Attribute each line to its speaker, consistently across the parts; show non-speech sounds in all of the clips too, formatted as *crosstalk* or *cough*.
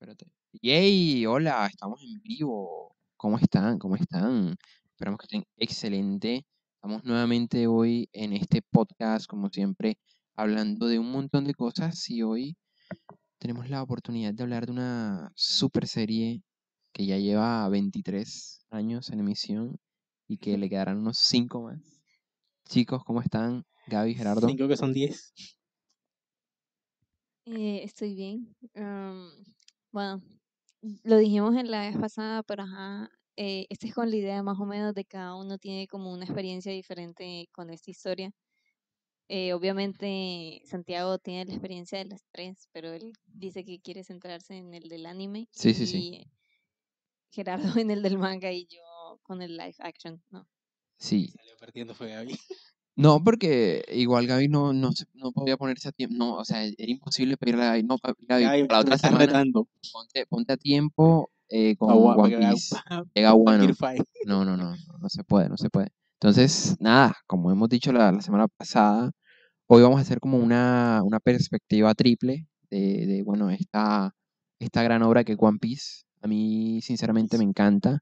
Speaker 1: Espérate. ¡Yay! Hola, estamos en vivo. ¿Cómo están? ¿Cómo están? Esperamos que estén excelente. Estamos nuevamente hoy en este podcast, como siempre, hablando de un montón de cosas y hoy tenemos la oportunidad de hablar de una super serie que ya lleva 23 años en emisión y que le quedarán unos 5 más. Chicos, ¿cómo están? Gaby, Gerardo.
Speaker 2: Cinco que son 10.
Speaker 3: Eh, estoy bien. Bueno, lo dijimos en la vez pasada, pero ajá, eh, esta es con la idea más o menos de cada uno tiene como una experiencia diferente con esta historia. Eh, obviamente Santiago tiene la experiencia de las tres, pero él dice que quiere centrarse en el del anime
Speaker 1: Sí, sí, sí.
Speaker 3: y Gerardo *laughs* en el del manga y yo con el live action, ¿no?
Speaker 1: Sí.
Speaker 2: Salió partiendo fue Gaby.
Speaker 1: No, porque igual Gaby no, no, se- no podía ponerse a tiempo. No, o sea, era imposible pedirle a Gaby. No, pa- Gaby, para la
Speaker 2: me
Speaker 1: otra
Speaker 2: estás
Speaker 1: semana
Speaker 2: retando.
Speaker 1: ponte, ponte a tiempo eh, con
Speaker 2: Pa' gua- pa'
Speaker 1: One Piece. Llega
Speaker 2: pa'
Speaker 1: bueno. No, no, no, no, no se puede, no se puede. Entonces, nada, como hemos dicho la, la semana pasada, hoy vamos a hacer como una, una perspectiva triple de, de, bueno, esta, esta gran obra que es One Piece. A mí, sinceramente, me encanta.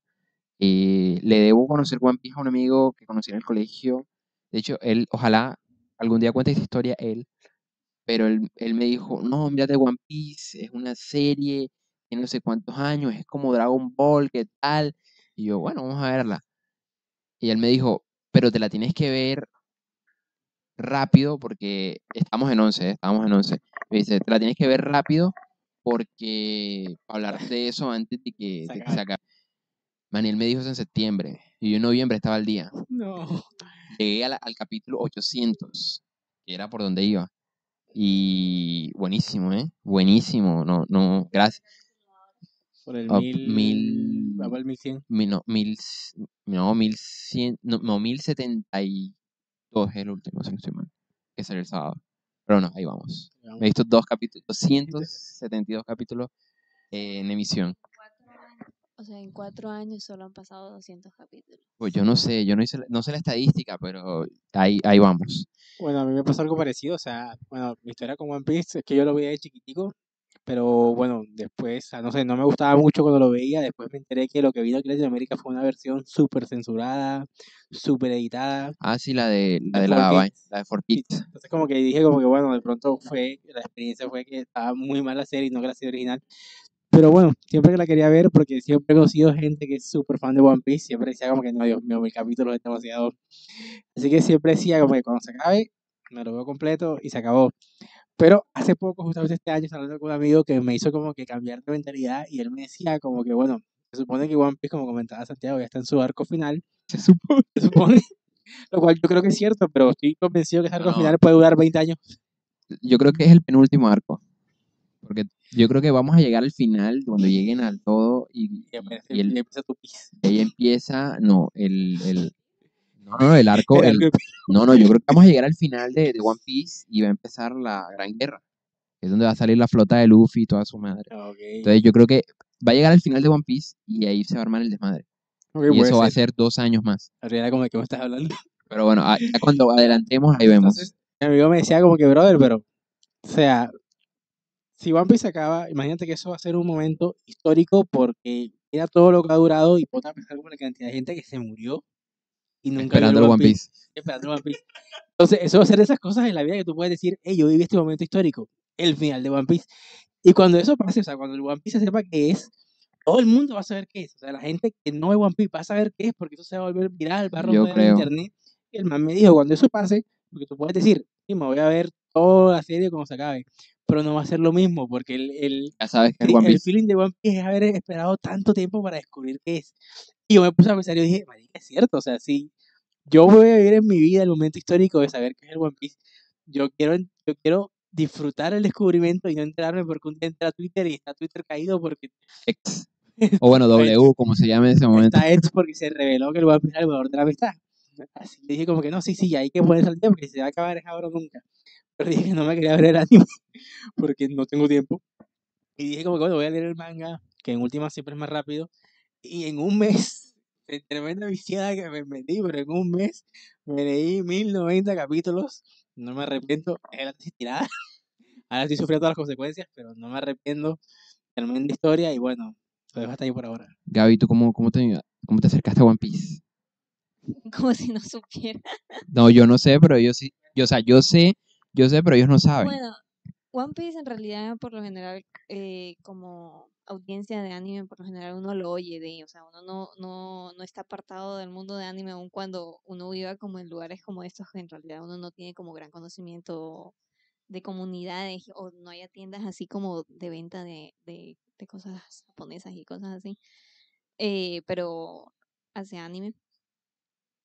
Speaker 1: Eh, le debo conocer One Piece a un amigo que conocí en el colegio. De hecho, él, ojalá algún día cuente esta historia él, pero él, él me dijo, no, mírate One Piece, es una serie, tiene no sé cuántos años, es como Dragon Ball, ¿qué tal? Y yo, bueno, vamos a verla. Y él me dijo, pero te la tienes que ver rápido porque estamos en 11, ¿eh? estamos en 11. Me dice, te la tienes que ver rápido porque para hablar de eso antes de que,
Speaker 2: Se
Speaker 1: de que
Speaker 2: acabe.
Speaker 1: se acabe. Man, y él me dijo eso en septiembre y yo en noviembre estaba al día.
Speaker 2: No.
Speaker 1: Llegué a la- al capítulo 800, que era por donde iba. Y buenísimo, ¿eh? Buenísimo. No, no, gracias.
Speaker 2: Por el
Speaker 1: Ah,
Speaker 2: mil.
Speaker 1: mil-
Speaker 2: Va para el 1100.
Speaker 1: Mil, no, mil, no, mil cien, no, no, mil setenta y dos es el último, si no estoy mal, que salió el sábado. Pero no, ahí vamos. Me he visto dos capítulos, 272 capítulos eh, en emisión.
Speaker 3: O sea, en cuatro años solo han pasado 200 capítulos.
Speaker 1: Pues yo no sé, yo no, hice, no sé la estadística, pero ahí, ahí vamos.
Speaker 2: Bueno, a mí me pasó algo parecido. O sea, bueno, mi historia con One Piece es que yo lo veía de chiquitico. Pero bueno, después, o sea, no sé, no me gustaba mucho cuando lo veía. Después me enteré que lo que vino aquí en Latinoamérica fue una versión súper censurada, súper editada.
Speaker 1: Ah, sí, la de la,
Speaker 2: De
Speaker 1: de la,
Speaker 2: Kids.
Speaker 1: la de For
Speaker 2: Y
Speaker 1: Kids.
Speaker 2: Entonces como que dije como que bueno, de pronto fue, la experiencia fue que estaba muy mal la serie y no que la serie original. Pero bueno, siempre que la quería ver, porque siempre he conocido gente que es súper fan de One Piece, siempre decía como que no, Dios mío, mi capítulo es demasiado. Así que siempre decía como que cuando se acabe, me lo veo completo y se acabó. Pero hace poco, justamente este año, hablando con un amigo que me hizo como que cambiar de mentalidad y él me decía como que bueno, se supone que One Piece, como comentaba Santiago, ya está en su arco final. *laughs* Se supone. Se supone. *laughs* Lo cual yo creo que es cierto, pero estoy convencido que ese arco
Speaker 1: No.
Speaker 2: final puede durar 20 años.
Speaker 1: Yo creo que es el penúltimo arco. Porque yo creo que vamos a llegar al final, cuando lleguen al todo y,
Speaker 2: Y aparece-
Speaker 1: y el-
Speaker 2: y empieza tu piso.
Speaker 1: ahí empieza, no, el, el, no, no, el arco,
Speaker 2: El *laughs*
Speaker 1: no, no, yo creo que vamos a llegar al final de, de One Piece y va a empezar la Gran Guerra, es donde va a salir la flota de Luffy y toda su madre.
Speaker 2: Ok.
Speaker 1: Entonces yo creo que va a llegar al final de One Piece y ahí se va a armar el desmadre.
Speaker 2: Ok,
Speaker 1: Y eso va a
Speaker 2: ser.
Speaker 1: ser dos años más.
Speaker 2: Era como de qué me estás hablando.
Speaker 1: Pero bueno, ya cuando adelantemos, ahí vemos.
Speaker 2: Entonces, mi amigo me decía como que, brother, pero, o sea, si One Piece acaba, imagínate que eso va a ser un momento histórico porque era todo lo que ha durado y ponte a pensar como la cantidad de gente que se murió y nunca
Speaker 1: Esperando el One Piece.
Speaker 2: esperando One Piece. Entonces, eso va a ser de esas cosas en la vida que tú puedes decir, hey, yo viví este momento histórico, el final de One Piece. Y cuando eso pase, o sea, cuando el One Piece se sepa qué es, todo el mundo va a saber qué es. O sea, la gente que no ve One Piece va a saber qué es porque eso se va a volver viral, va a romper el
Speaker 1: creo.
Speaker 2: internet. Y el man me dijo, cuando eso pase, porque tú puedes decir, sí, me voy a ver toda la serie cuando se acabe, pero no va a ser lo mismo porque el, el,
Speaker 1: Ya sabes que
Speaker 2: Sí,
Speaker 1: One
Speaker 2: el
Speaker 1: Piece.
Speaker 2: feeling de One Piece es haber esperado tanto tiempo para descubrir qué es. Y yo me puse a pensar y yo dije, es cierto, o sea, si yo voy a vivir en mi vida el momento histórico de saber qué es el One Piece, yo quiero, yo quiero disfrutar el descubrimiento y no enterarme porque un día entra a Twitter y está Twitter caído porque
Speaker 1: X. O bueno, *laughs* W, como se llama en ese momento.
Speaker 2: está esto porque se reveló que el One Piece era el valor de la amistad. Así que dije como que no, sí, sí, hay que ponerse al día porque se va a acabar es ahora nunca. Pero dije que no me quería ver el anime *laughs* porque no tengo tiempo. Y dije como que bueno, voy a leer el manga, que en última siempre es más rápido. Y en un mes, *laughs* en tremenda viciada que me metí, pero en un mes me leí 1090 capítulos. No me arrepiento, tesis tirada. *laughs* Ahora estoy sufriendo todas las consecuencias, pero no me arrepiento tremenda historia y bueno, lo dejo hasta ahí por ahora.
Speaker 1: Gaby, ¿tú cómo, cómo, te, cómo te acercaste a One Piece?
Speaker 3: Como si no supiera.
Speaker 1: No, yo no sé, pero ellos sí. Yo, o sea, yo sé, yo sé, pero ellos no saben.
Speaker 3: Bueno, One Piece en realidad, por lo general, eh, como audiencia de anime, por lo general uno lo oye de, o sea, uno no, no, no está apartado del mundo de anime aun cuando uno viva como en lugares como estos, que en realidad uno no tiene como gran conocimiento de comunidades o no haya tiendas así como de venta de, de, de cosas japonesas y cosas así, eh, pero hace anime.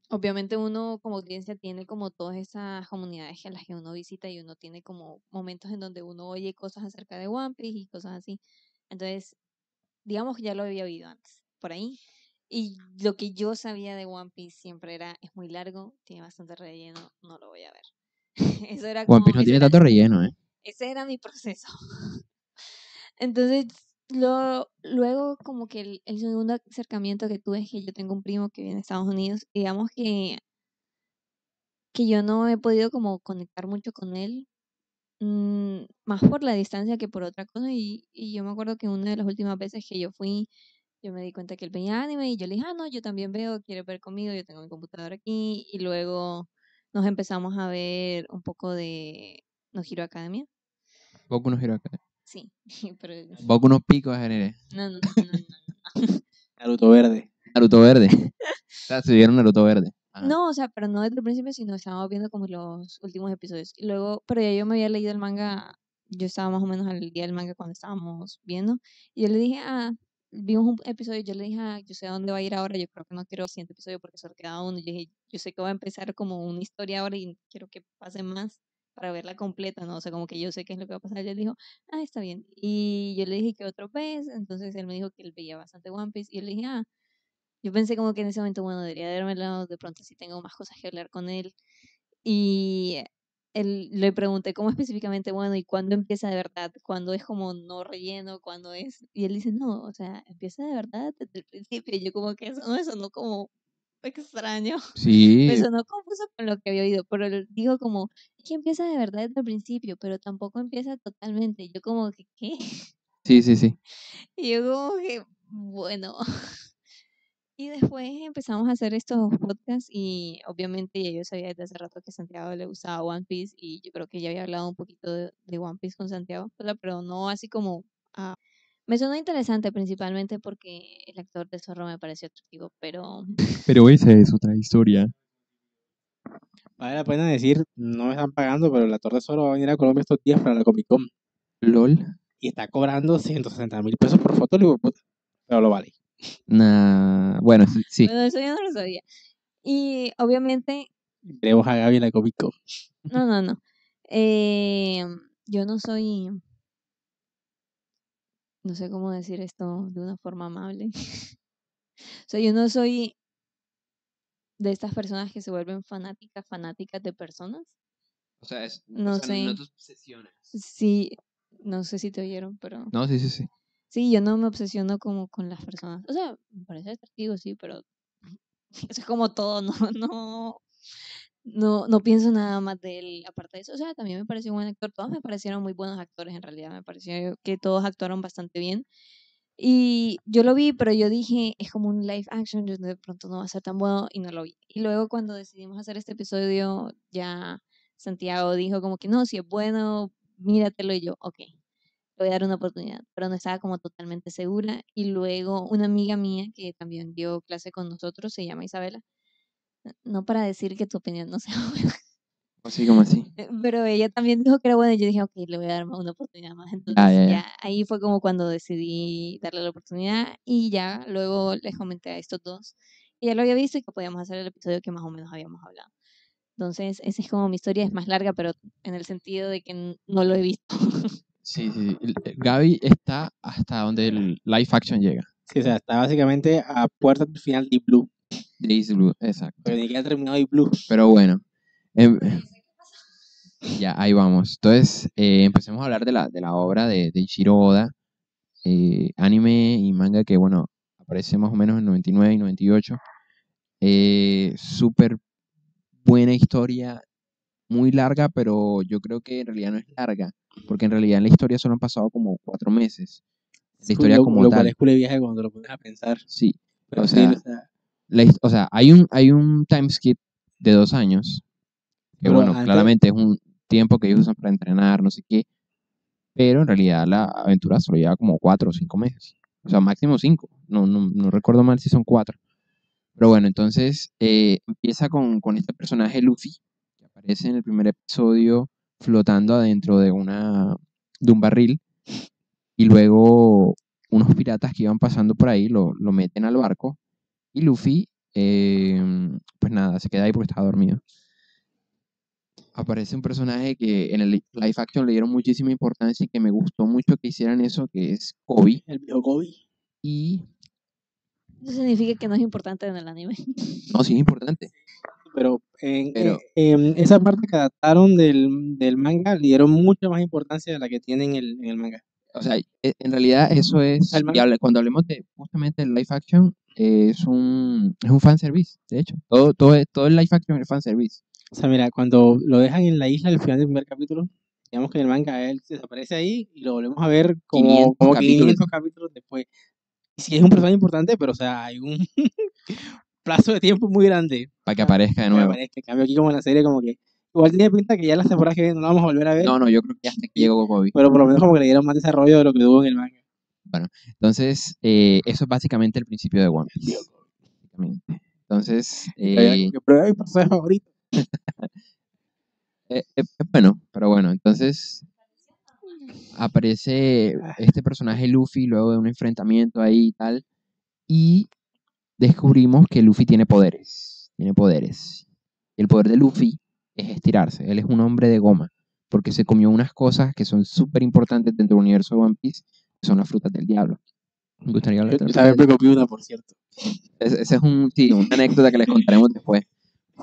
Speaker 3: Obviamente uno como audiencia tiene como todas esas comunidades a las que uno visita y uno tiene como momentos en donde uno oye cosas acerca de One Piece y cosas así. Entonces, digamos que ya lo había oído antes, por ahí. Y lo que yo sabía de One Piece siempre era, es muy largo, tiene bastante relleno, no lo voy a ver. *laughs* Eso era
Speaker 1: One
Speaker 3: como,
Speaker 1: Piece no tiene
Speaker 3: era-
Speaker 1: tanto relleno, ¿eh?
Speaker 3: ese era mi *laughs* proceso. Entonces, lo, luego como que el, el segundo acercamiento que tuve es que yo tengo un primo que vive en Estados Unidos, digamos que, que yo no he podido como conectar mucho con él, mm, más por la distancia que por otra cosa, y, y yo me acuerdo que una de las últimas veces que yo fui, yo me di cuenta que él veía anime, y yo le dije, ah, no, yo también veo, quiere ver conmigo, yo tengo mi computadora aquí, y luego nos empezamos a ver un poco de No Hero Academia.
Speaker 1: Boku no Hero Academia.
Speaker 3: Sí, *laughs* pero
Speaker 1: Boku no Pico de Genere.
Speaker 3: no, no, no, no, no. *laughs*
Speaker 2: Naruto Verde.
Speaker 1: Naruto Verde. *laughs* o sea, se vieron Naruto Verde. Ajá.
Speaker 3: No, o sea, pero no desde el principio, sino estábamos viendo como los últimos episodios. Y luego, pero ya yo me había leído el manga, yo estaba más o menos al día del manga cuando estábamos viendo. Y yo le dije, ah, vimos un episodio, yo le dije, ah, yo sé a dónde va a ir ahora, yo creo que no quiero el siguiente episodio porque solo queda uno. Y yo dije, yo sé que va a empezar como una historia ahora y quiero que pase más para verla completa, ¿no? O sea, como que yo sé qué es lo que va a pasar. Y él dijo, ah, está bien. Y yo le dije que otro vez, entonces él me dijo que él veía bastante One Piece. Y yo le dije, ah, yo pensé como que en ese momento, bueno, debería dármelo, de pronto si tengo más cosas que hablar con él. Y él, le pregunté cómo específicamente, bueno, ¿y cuándo empieza de verdad? ¿Cuándo es como no relleno? ¿Cuándo es? Y él dice, no, o sea, empieza de verdad desde el principio. Y yo como que eso no sonó como extraño. *laughs*
Speaker 1: Sí,
Speaker 3: Me sonó confuso con lo que había oído, pero él dijo como, es que empieza de verdad desde el principio, pero tampoco empieza totalmente. Yo como que, ¿qué?
Speaker 1: sí, sí, sí. *laughs*
Speaker 3: Y yo como que, bueno. *laughs* Y después empezamos a hacer estos podcasts y obviamente ya yo sabía desde hace rato que a Santiago le gustaba One Piece y yo creo que ya había hablado un poquito de, de One Piece con Santiago, pero- no así como... ah, me sonó interesante principalmente porque el actor de Zorro me pareció atractivo, pero *laughs*
Speaker 1: Pero esa es otra historia.
Speaker 2: Vale la pena decir, no me están pagando, pero el actor de Zoro va a venir a Colombia estos días para la Comic Con.
Speaker 1: LOL.
Speaker 2: Y está cobrando 160 mil pesos por foto, le digo, puta, pero lo vale.
Speaker 1: Nah, bueno, sí, sí.
Speaker 3: bueno, eso yo no lo sabía. Y obviamente
Speaker 2: Veremos a Gaby en la Comic Con.
Speaker 3: No, no, no. Eh, yo no soy, no sé cómo decir esto de una forma amable. *laughs* O sea, yo no soy de estas personas que se vuelven fanáticas, fanáticas de personas.
Speaker 1: O sea, es,
Speaker 3: No o sea, no sé.
Speaker 1: te obsesionas.
Speaker 3: Sí, no sé si te oyeron, pero
Speaker 1: No, sí, sí, sí.
Speaker 3: sí, yo no me obsesiono como con las personas. O sea, me parece atractivo, sí, pero *laughs* eso es como todo, *laughs* no, no, no, no pienso nada más de él aparte de eso. O sea, también me pareció un buen actor. Todos me parecieron muy buenos actores en realidad. Me pareció que todos actuaron bastante bien. Y yo lo vi, pero yo dije, es como un live action, yo de pronto no va a ser tan bueno y no lo vi. Y luego cuando decidimos hacer este episodio, ya Santiago dijo como que no, si es bueno, míratelo y yo, ok, le voy a dar una oportunidad, pero no estaba como totalmente segura. Y luego una amiga mía que también dio clase con nosotros, se llama Isabela, no para decir que tu opinión no sea *laughs* buena,
Speaker 1: Así como así.
Speaker 3: eh, Pero ella también dijo que era buena y yo dije, ok, le voy a dar más una oportunidad más. Entonces
Speaker 1: ya,
Speaker 3: ya,
Speaker 1: ya.
Speaker 3: ahí fue como cuando decidí darle la oportunidad y ya luego les comenté a estos dos y ya lo había visto y que podíamos hacer el episodio que más o menos habíamos hablado. Entonces esa es como mi historia, es más larga, pero en el sentido de que no lo he visto. *laughs*
Speaker 1: Sí, sí. sí. El Gaby está hasta donde el live action llega.
Speaker 2: Sí, o sea, está básicamente a puertas del final de Blue.
Speaker 1: Days Blue, exacto.
Speaker 2: Pero ni que ha terminado de Blue.
Speaker 1: Pero bueno. em, ya, ahí vamos. Entonces, eh, empecemos a hablar de la, de la obra de, de Ichiro Oda. eh, anime y manga que, bueno, aparece más o menos en 99 y 98. Eh, Súper buena historia, muy larga, pero yo creo que en realidad no es larga, porque en realidad en la historia solo han pasado como cuatro meses. la historia
Speaker 2: lo,
Speaker 1: como
Speaker 2: lo cual
Speaker 1: tal.
Speaker 2: es cool de viaje cuando lo pones a pensar.
Speaker 1: Sí,
Speaker 2: Pero
Speaker 1: O
Speaker 2: sí,
Speaker 1: sea,
Speaker 2: o sea,
Speaker 1: la o sea, hay un, hay un time skip de dos años, que
Speaker 2: Pero
Speaker 1: bueno,
Speaker 2: antes-
Speaker 1: claramente es un tiempo que ellos usan para entrenar, no sé qué, pero en realidad la aventura solo lleva como cuatro o cinco meses, o sea, máximo cinco, no, no, no recuerdo mal si son cuatro. Pero bueno, entonces eh, empieza con, con este personaje Luffy, que aparece en el primer episodio flotando adentro de, una, de un barril, y luego unos piratas que iban pasando por ahí lo, lo meten al barco, y Luffy, eh, pues nada, se queda ahí porque estaba dormido. Aparece un personaje que en el li- live action le dieron muchísima importancia y que me gustó mucho que hicieran eso, que es Kobe.
Speaker 2: el viejo Kobe.
Speaker 1: Y
Speaker 3: Eso significa que no es importante en el anime.
Speaker 1: no, sí es importante.
Speaker 2: Pero en,
Speaker 1: Pero-
Speaker 2: en- en esa parte que adaptaron del, del manga le dieron mucha más importancia de la que tienen en el, en el manga.
Speaker 1: O sea, e- en realidad eso es, hable- cuando hablemos de justamente el live action, eh, es un, es un fanservice, de hecho. Todo, todo, todo el live action es fanservice.
Speaker 2: O sea, mira, cuando lo dejan en la isla al final del primer capítulo, digamos que en el manga él desaparece ahí y lo volvemos a ver como
Speaker 1: 500
Speaker 2: como
Speaker 1: capítulos.
Speaker 2: 500 capítulos después. Y sí es un personaje importante, pero o sea, hay un *laughs* plazo de tiempo muy grande.
Speaker 1: Para que aparezca de
Speaker 2: para que
Speaker 1: nuevo.
Speaker 2: aparezca. En cambio aquí como en la serie como que igual tiene pinta que ya las temporadas que vienen no la vamos a volver a ver,
Speaker 1: No, no, yo creo que hasta aquí llegó Kobe.
Speaker 2: pero por lo menos como que le dieron más desarrollo de lo que hubo en el manga.
Speaker 1: Entonces, eh, eso es básicamente el principio de One Piece. Entonces, eh,
Speaker 2: ya- pero mi personaje favorito. *laughs*
Speaker 1: eh, eh, bueno, pero bueno, entonces aparece este personaje Luffy luego de un enfrentamiento ahí y tal, y descubrimos que Luffy tiene poderes, tiene poderes. El poder de Luffy es estirarse, él es un hombre de goma, porque se comió unas cosas que son súper importantes dentro del universo de One Piece, que son las frutas del diablo. Me gustaría hablar de
Speaker 2: Yo
Speaker 1: las
Speaker 2: también
Speaker 1: frutas
Speaker 2: me copié una, por cierto.
Speaker 1: Ese es un, sí, una anécdota que les contaremos después.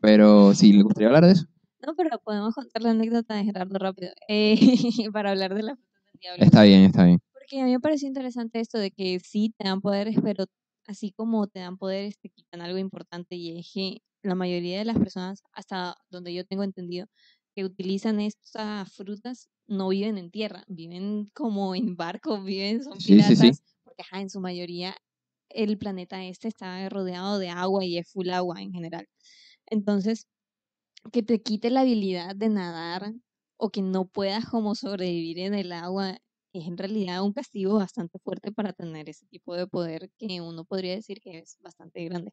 Speaker 1: Pero sí, ¿les gustaría hablar de eso?
Speaker 3: No, pero podemos contar la anécdota de Gerardo rápido. eh, *laughs* para hablar de la fruta del diablo.
Speaker 1: Está bien, está bien.
Speaker 3: Porque a mí me pareció interesante esto de que sí te dan poderes, pero así como te dan poderes, te quitan algo importante y es que la mayoría de las personas, hasta donde yo tengo entendido, que utilizan estas frutas no viven en tierra, viven como en barcos, viven, son
Speaker 1: Sí, sí,
Speaker 3: piratas,
Speaker 1: sí.
Speaker 3: porque ajá, en su mayoría el planeta este está rodeado de agua y es full agua en general. Entonces, que te quite la habilidad de nadar o que no puedas como sobrevivir en el agua es en realidad un castigo bastante fuerte para tener ese tipo de poder que uno podría decir que es bastante grande.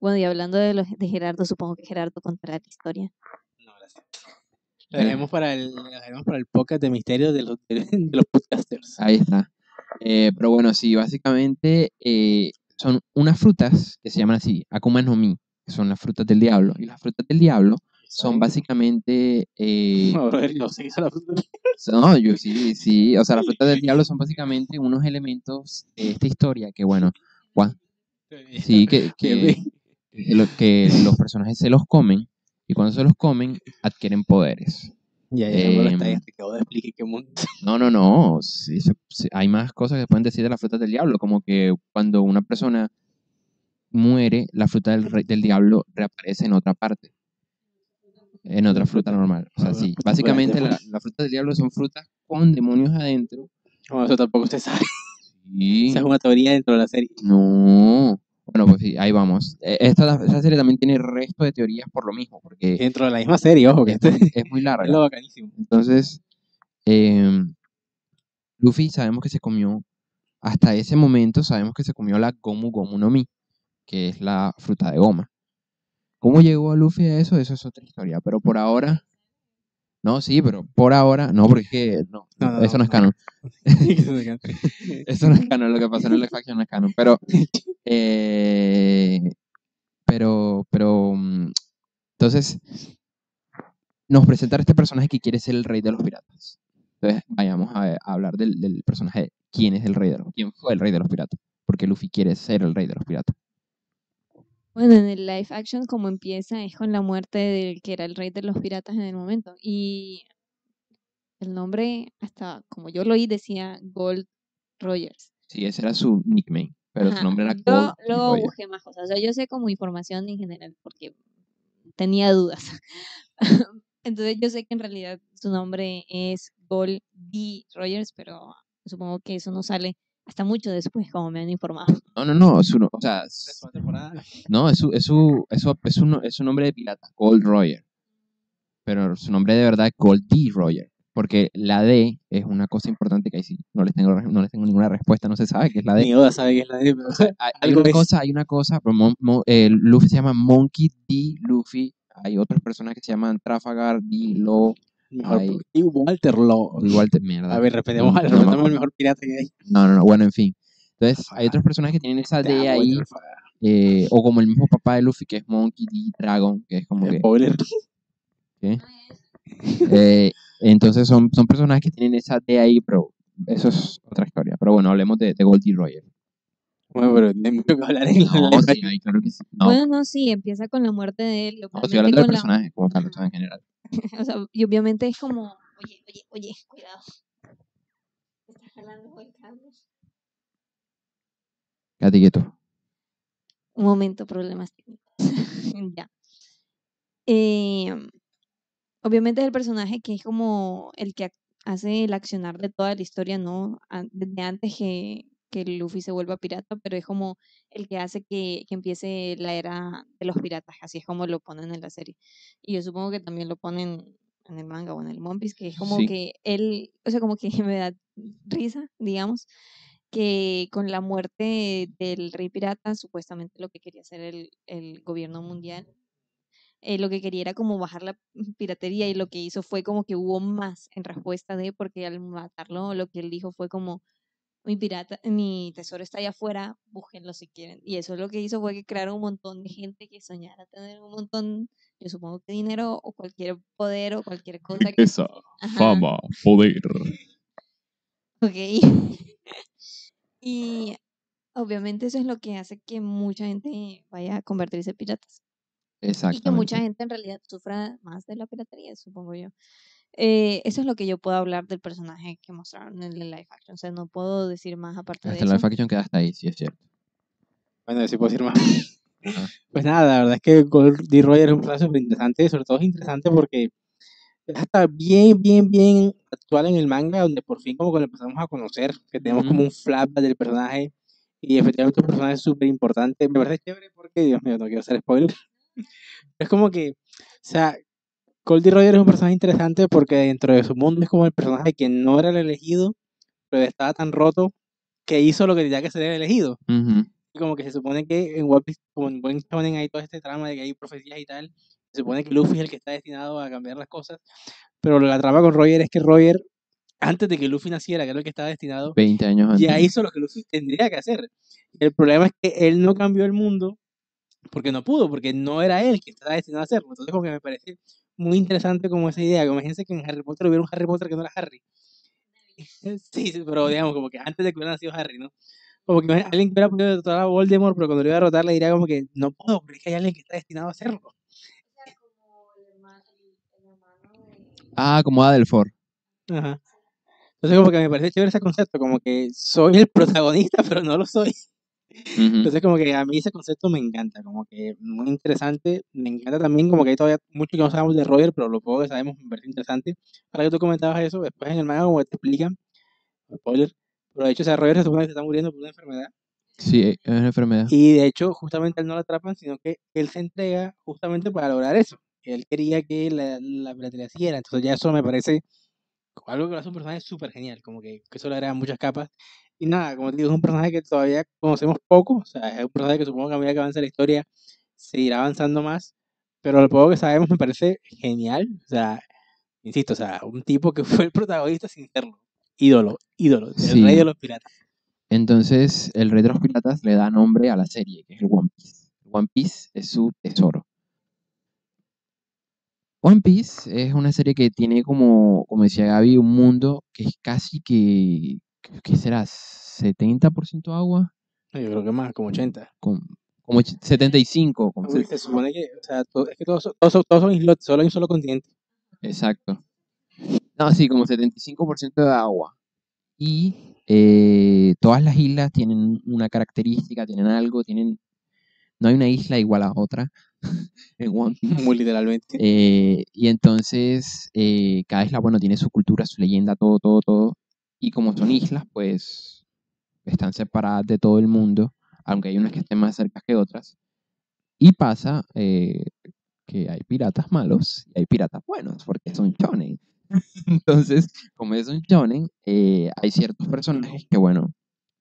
Speaker 3: Bueno, y hablando de, los, de Gerardo, supongo que Gerardo contará la historia.
Speaker 2: No, gracias. Lo dejaremos para el, lo dejaremos para el podcast de misterio de los, de, los podcasters.
Speaker 1: Ahí está. Eh, pero bueno, sí, básicamente eh, son unas frutas que se llaman así, Akuma no Mi, que son las frutas del diablo. Y las frutas del diablo son básicamente... eh, *laughs*
Speaker 2: No, brother, no sé qué son las frutas.
Speaker 1: No, yo sí, sí. O sea, las frutas del diablo son básicamente unos elementos de esta historia que, bueno, Juan, sí, que, *laughs* que lo- que los personajes se los comen y cuando se los comen adquieren poderes.
Speaker 2: Ya, ya, está bien, te acabo de explicar qué mundo. *laughs*
Speaker 1: No, no, no. sí, se- sí, hay más cosas que se pueden decir de las frutas del diablo, como que cuando una persona muere, la fruta del, rey- del diablo reaparece en otra parte. En otra fruta normal. O sea,
Speaker 2: Ah,
Speaker 1: sí.
Speaker 2: fruta
Speaker 1: Básicamente
Speaker 2: del
Speaker 1: la- las frutas del diablo son frutas con demonios adentro.
Speaker 2: No, eso tampoco usted sabe. Esa es una teoría dentro de la serie.
Speaker 1: no. Bueno, pues sí, ahí vamos. Eh, Esta, esta serie también tiene resto de teorías por lo mismo, porque
Speaker 2: Dentro de la misma serie, ojo, que
Speaker 1: es,
Speaker 2: esto es
Speaker 1: muy- es larga.
Speaker 2: lo bacanísimo.
Speaker 1: Entonces, em, Luffy sabemos que se comió, hasta ese momento sabemos que se comió la Gomu Gomu no Mi, que es la fruta de goma. ¿Cómo llegó a Luffy a eso? Eso es otra historia, pero por ahora... No, sí, pero por ahora... No, porque es que no,
Speaker 2: No, no,
Speaker 1: eso no es canon. *laughs* *laughs* Eso no es canon, lo que pasó en el live action no es canon. Pero, *laughs* eh, pero, pero, mm, entonces, nos presenta a este personaje que quiere ser el rey de los piratas. Entonces, vayamos a, a hablar del, del personaje, quién es el rey de los, quién fue el rey de los piratas. Porque Luffy quiere ser el rey de los piratas.
Speaker 3: Bueno, en el live action como empieza es con la muerte del que era el rey de los piratas en el momento. Y el nombre, hasta como yo lo oí, decía Gold Rogers.
Speaker 1: Sí, ese era su nickname, pero su nombre era
Speaker 3: Yo
Speaker 1: Gold
Speaker 3: luego busqué más cosas. O sea, yo sé como información en general porque tenía dudas. *laughs* Entonces yo sé que en realidad su nombre es Gold D. Rogers, pero supongo que eso no sale Hasta mucho después, como me han informado.
Speaker 1: No, no, no, no- o sea, no, es su, es su, es su, es su no- es su nombre de pirata, Gold Roger. Pero su nombre de verdad es Gold D. Roger. Porque la D es una cosa importante que ahí sí no les tengo, no les tengo ninguna respuesta, no se sabe qué es la D.
Speaker 2: Ni Oda sabe que es la de. pero-
Speaker 1: Hay, hay
Speaker 2: algo
Speaker 1: una
Speaker 2: es.
Speaker 1: cosa, hay una cosa, pero Mon- Mon- eh, Luffy se llama Monkey D. Luffy. Hay otros personajes que se llaman Trafalgar D. Law.
Speaker 2: Mejor Walter Law.
Speaker 1: Te mierda.
Speaker 2: A ver, respetemos,
Speaker 1: No,
Speaker 2: el mejor pirata que hay.
Speaker 1: No, no, no, bueno, en fin. Entonces, hay otros personajes que tienen esa
Speaker 2: Te
Speaker 1: D
Speaker 2: amo,
Speaker 1: ahí, eh, o como el mismo papá de Luffy, que es Monkey D. Dragon, que es como que...
Speaker 2: Spoiler.
Speaker 1: ¿qué? *laughs* Eh, entonces, son, son personajes que tienen esa D ahí, pero eso es otra historia. Pero bueno, hablemos de, de Goldie Roger.
Speaker 2: Bueno, pero no hay mucho que hablar en
Speaker 1: No,
Speaker 2: la
Speaker 1: sí, ahí claro que sí. No,
Speaker 3: Bueno, no, sí, empieza con la muerte de él. y
Speaker 1: no,
Speaker 3: obviamente
Speaker 1: estoy hablando del
Speaker 3: con la-
Speaker 1: personaje como tal, o sea, en general. *laughs*
Speaker 3: O sea, y obviamente es como, oye, oye, oye, cuidado. Te estás jalando el cable.
Speaker 1: Quédate quieto.
Speaker 3: Un momento, problemas técnicos. *laughs* ya. Eh, obviamente es el personaje que es como el que ac- hace el accionar de toda la historia, ¿no? Desde antes que, que Luffy se vuelva pirata, pero es como el que hace que, que empiece la era de los piratas, así es como lo ponen en la serie. Y yo supongo que también lo ponen en el manga o en el One Piece, que es como
Speaker 1: Sí.
Speaker 3: que él, o sea, como que *laughs* me da risa, digamos, que con la muerte del rey pirata, supuestamente lo que quería hacer el, el gobierno mundial, eh, lo que quería era como bajar la piratería y lo que hizo fue como que hubo más en respuesta de, porque al matarlo lo que él dijo fue como, mi pirata, mi tesoro está allá afuera, búsquenlo si quieren. Y eso lo que hizo fue que crearon un montón de gente que soñara tener un montón, yo supongo que dinero o cualquier poder o cualquier cosa que...
Speaker 1: Esa
Speaker 3: Ajá.
Speaker 1: poder.
Speaker 3: Ok. *laughs* y obviamente eso es lo que hace que mucha gente vaya a convertirse en piratas. Y que mucha gente en realidad sufra más de la piratería, supongo yo. Eh, eso es lo que yo puedo hablar del personaje que mostraron en el live action. O sea, no puedo decir más aparte de
Speaker 1: Hasta la
Speaker 3: eso.
Speaker 1: faction queda hasta ahí, sí es cierto.
Speaker 2: Bueno, si puedo decir más.
Speaker 1: Ajá. *laughs*
Speaker 2: Pues nada, la verdad es que Gold D. Roger es un personaje súper interesante, sobre todo es interesante porque es hasta bien, bien, bien actual en el manga, donde por fin como que lo empezamos a conocer, que tenemos
Speaker 1: Ujú.
Speaker 2: como un flashback del personaje, y efectivamente un personaje súper importante. Me parece chévere porque, Dios mío, no quiero hacer spoiler. *laughs* Es como que, o sea, Goldie Roger es un personaje interesante porque dentro de su mundo es como el personaje que no era el elegido, pero estaba tan roto que hizo lo que tenía que ser el elegido.
Speaker 1: Ujú.
Speaker 2: Y como que se supone que en One Piece, como en buen shonen hay todo este trama de que hay profecías y tal, se supone que Luffy es el que está destinado a cambiar las cosas, pero la trama con Roger es que Roger, antes de que Luffy naciera, que era el que estaba destinado,
Speaker 1: 20 años antes.
Speaker 2: ya hizo lo que Luffy tendría que hacer. El problema es que él no cambió el mundo porque no pudo, porque no era él que estaba destinado a hacerlo. Entonces como que me parece muy interesante como esa idea, como imagínense que en Harry Potter hubiera un Harry Potter que no era Harry. Sí, *laughs* sí, pero digamos como que antes de que hubiera nacido Harry, ¿no? Como que alguien que hubiera podido derrotar a Voldemort, pero cuando lo iba a derrotar le diría como que no puedo, porque es que hay alguien que está destinado a hacerlo.
Speaker 1: Ah, como Adelfor.
Speaker 2: Ajá. Entonces como que me parece chévere ese concepto, como que soy el protagonista, *laughs* pero no lo soy. Entonces como que a mí ese concepto me encanta, como que muy interesante. Me encanta también como que hay todavía mucho que no sabemos de Roger, pero lo poco que sabemos me parece interesante. Ahora que tú comentabas eso, después en el manga como que te explican, spoiler, pero de hecho o sea, Roger se supone que se está muriendo por una enfermedad.
Speaker 1: Sí, es una enfermedad.
Speaker 2: Y de hecho justamente él no lo atrapan, sino que él se entrega justamente para lograr eso. Él quería que la, la piratería siguiera, entonces ya eso me parece algo que lo hace un personaje súper genial, como que, que eso le agrega muchas capas. Y nada, como te digo, es un personaje que todavía conocemos poco, o sea, es un personaje que supongo que a medida que avance la historia seguirá avanzando más, pero lo poco que sabemos me parece genial, o sea, insisto, o sea, un tipo que *laughs* fue el protagonista sin serlo, ídolo, ídolo, el
Speaker 1: Sí.
Speaker 2: rey de los piratas.
Speaker 1: Entonces, el Rey de los Piratas le da nombre a la serie, que es el One Piece. One Piece es su tesoro. One Piece es una serie que tiene como, como decía Gaby, un mundo que es casi que, ¿qué será? ¿70% agua?
Speaker 2: Yo creo que más, como 80.
Speaker 1: Con, como och- 75. como
Speaker 2: Uy,
Speaker 1: se-
Speaker 2: supone que, o sea, es que todos, son- todos, todos son islotes, solo hay un solo continente.
Speaker 1: Exacto. No, sí, como 75% de agua. Y eh, todas las islas tienen una característica, tienen algo, tienen... No hay una isla igual a otra *laughs* en One Piece.
Speaker 2: Muy literalmente.
Speaker 1: Eh, y entonces eh, cada isla, bueno, tiene su cultura, su leyenda, todo, todo, todo. Y como son islas, pues están separadas de todo el mundo, aunque hay unas que estén más cerca que otras. Y pasa eh, que hay piratas malos y hay piratas buenos, porque son shonen. *laughs* Entonces, como es un shonen, eh, hay ciertos personajes que, bueno,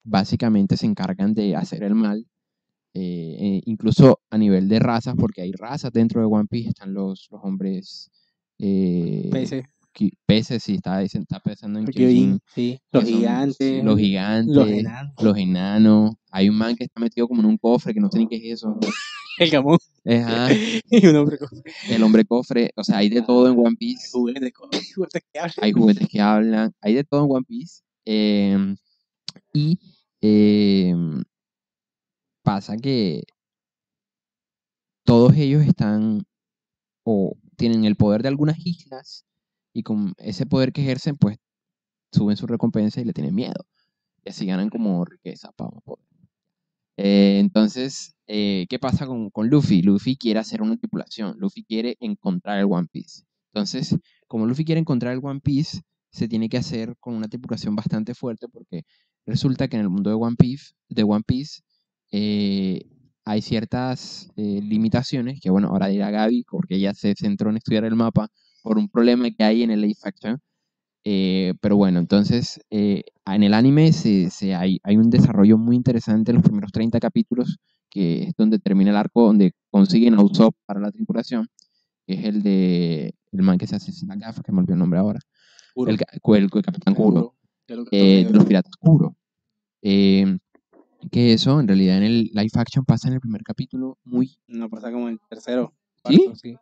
Speaker 1: básicamente se encargan de hacer el mal, eh, incluso a nivel de razas, porque hay razas dentro de One Piece, están los, los hombres... qui- peces, sí, está, está pensando en
Speaker 2: Kyojin, sí. Los
Speaker 1: son-
Speaker 2: gigantes.
Speaker 1: los gigantes,
Speaker 2: Los enanos.
Speaker 1: los enanos. Hay un man que está metido como en un cofre, que no sé ni qué es eso. *laughs*
Speaker 2: El gamón.
Speaker 1: Ajá, *laughs*
Speaker 2: y un hombre con
Speaker 1: el hombre cofre, o sea, hay de todo en One Piece.
Speaker 2: juguetes, con *laughs* juguetes que hablan.
Speaker 1: hay juguetes que hablan, hay de todo en One Piece. em, y em, pasa que todos ellos están o tienen el poder de algunas islas y con ese poder que ejercen, pues suben su recompensa y le tienen miedo. Y así ganan como riqueza poder. Eh, entonces, eh, ¿qué pasa con, con Luffy? Luffy quiere hacer una tripulación. Luffy quiere encontrar el One Piece. Entonces, como Luffy quiere encontrar el One Piece, se tiene que hacer con una tripulación bastante fuerte porque resulta que en el mundo de One Piece, de One Piece eh, hay ciertas limitaciones que, bueno, ahora dirá Gaby, porque ella se centró en estudiar el mapa por un problema que hay en el Life Action. Eh, pero bueno, entonces eh, en el anime se, se hay, hay un desarrollo muy interesante en los primeros 30 capítulos, que es donde termina el arco donde consiguen a Usopp para la tripulación, que es el de el man que se hace sin la gafa, que me olvidó el nombre ahora, el, el, el Capitán Kuro, eh, de los Piratas Kuro. Eh, que eso, en realidad, en el live action pasa en el primer capítulo muy,
Speaker 2: No pasa como en el tercero.
Speaker 1: ¿Sí?
Speaker 2: sí.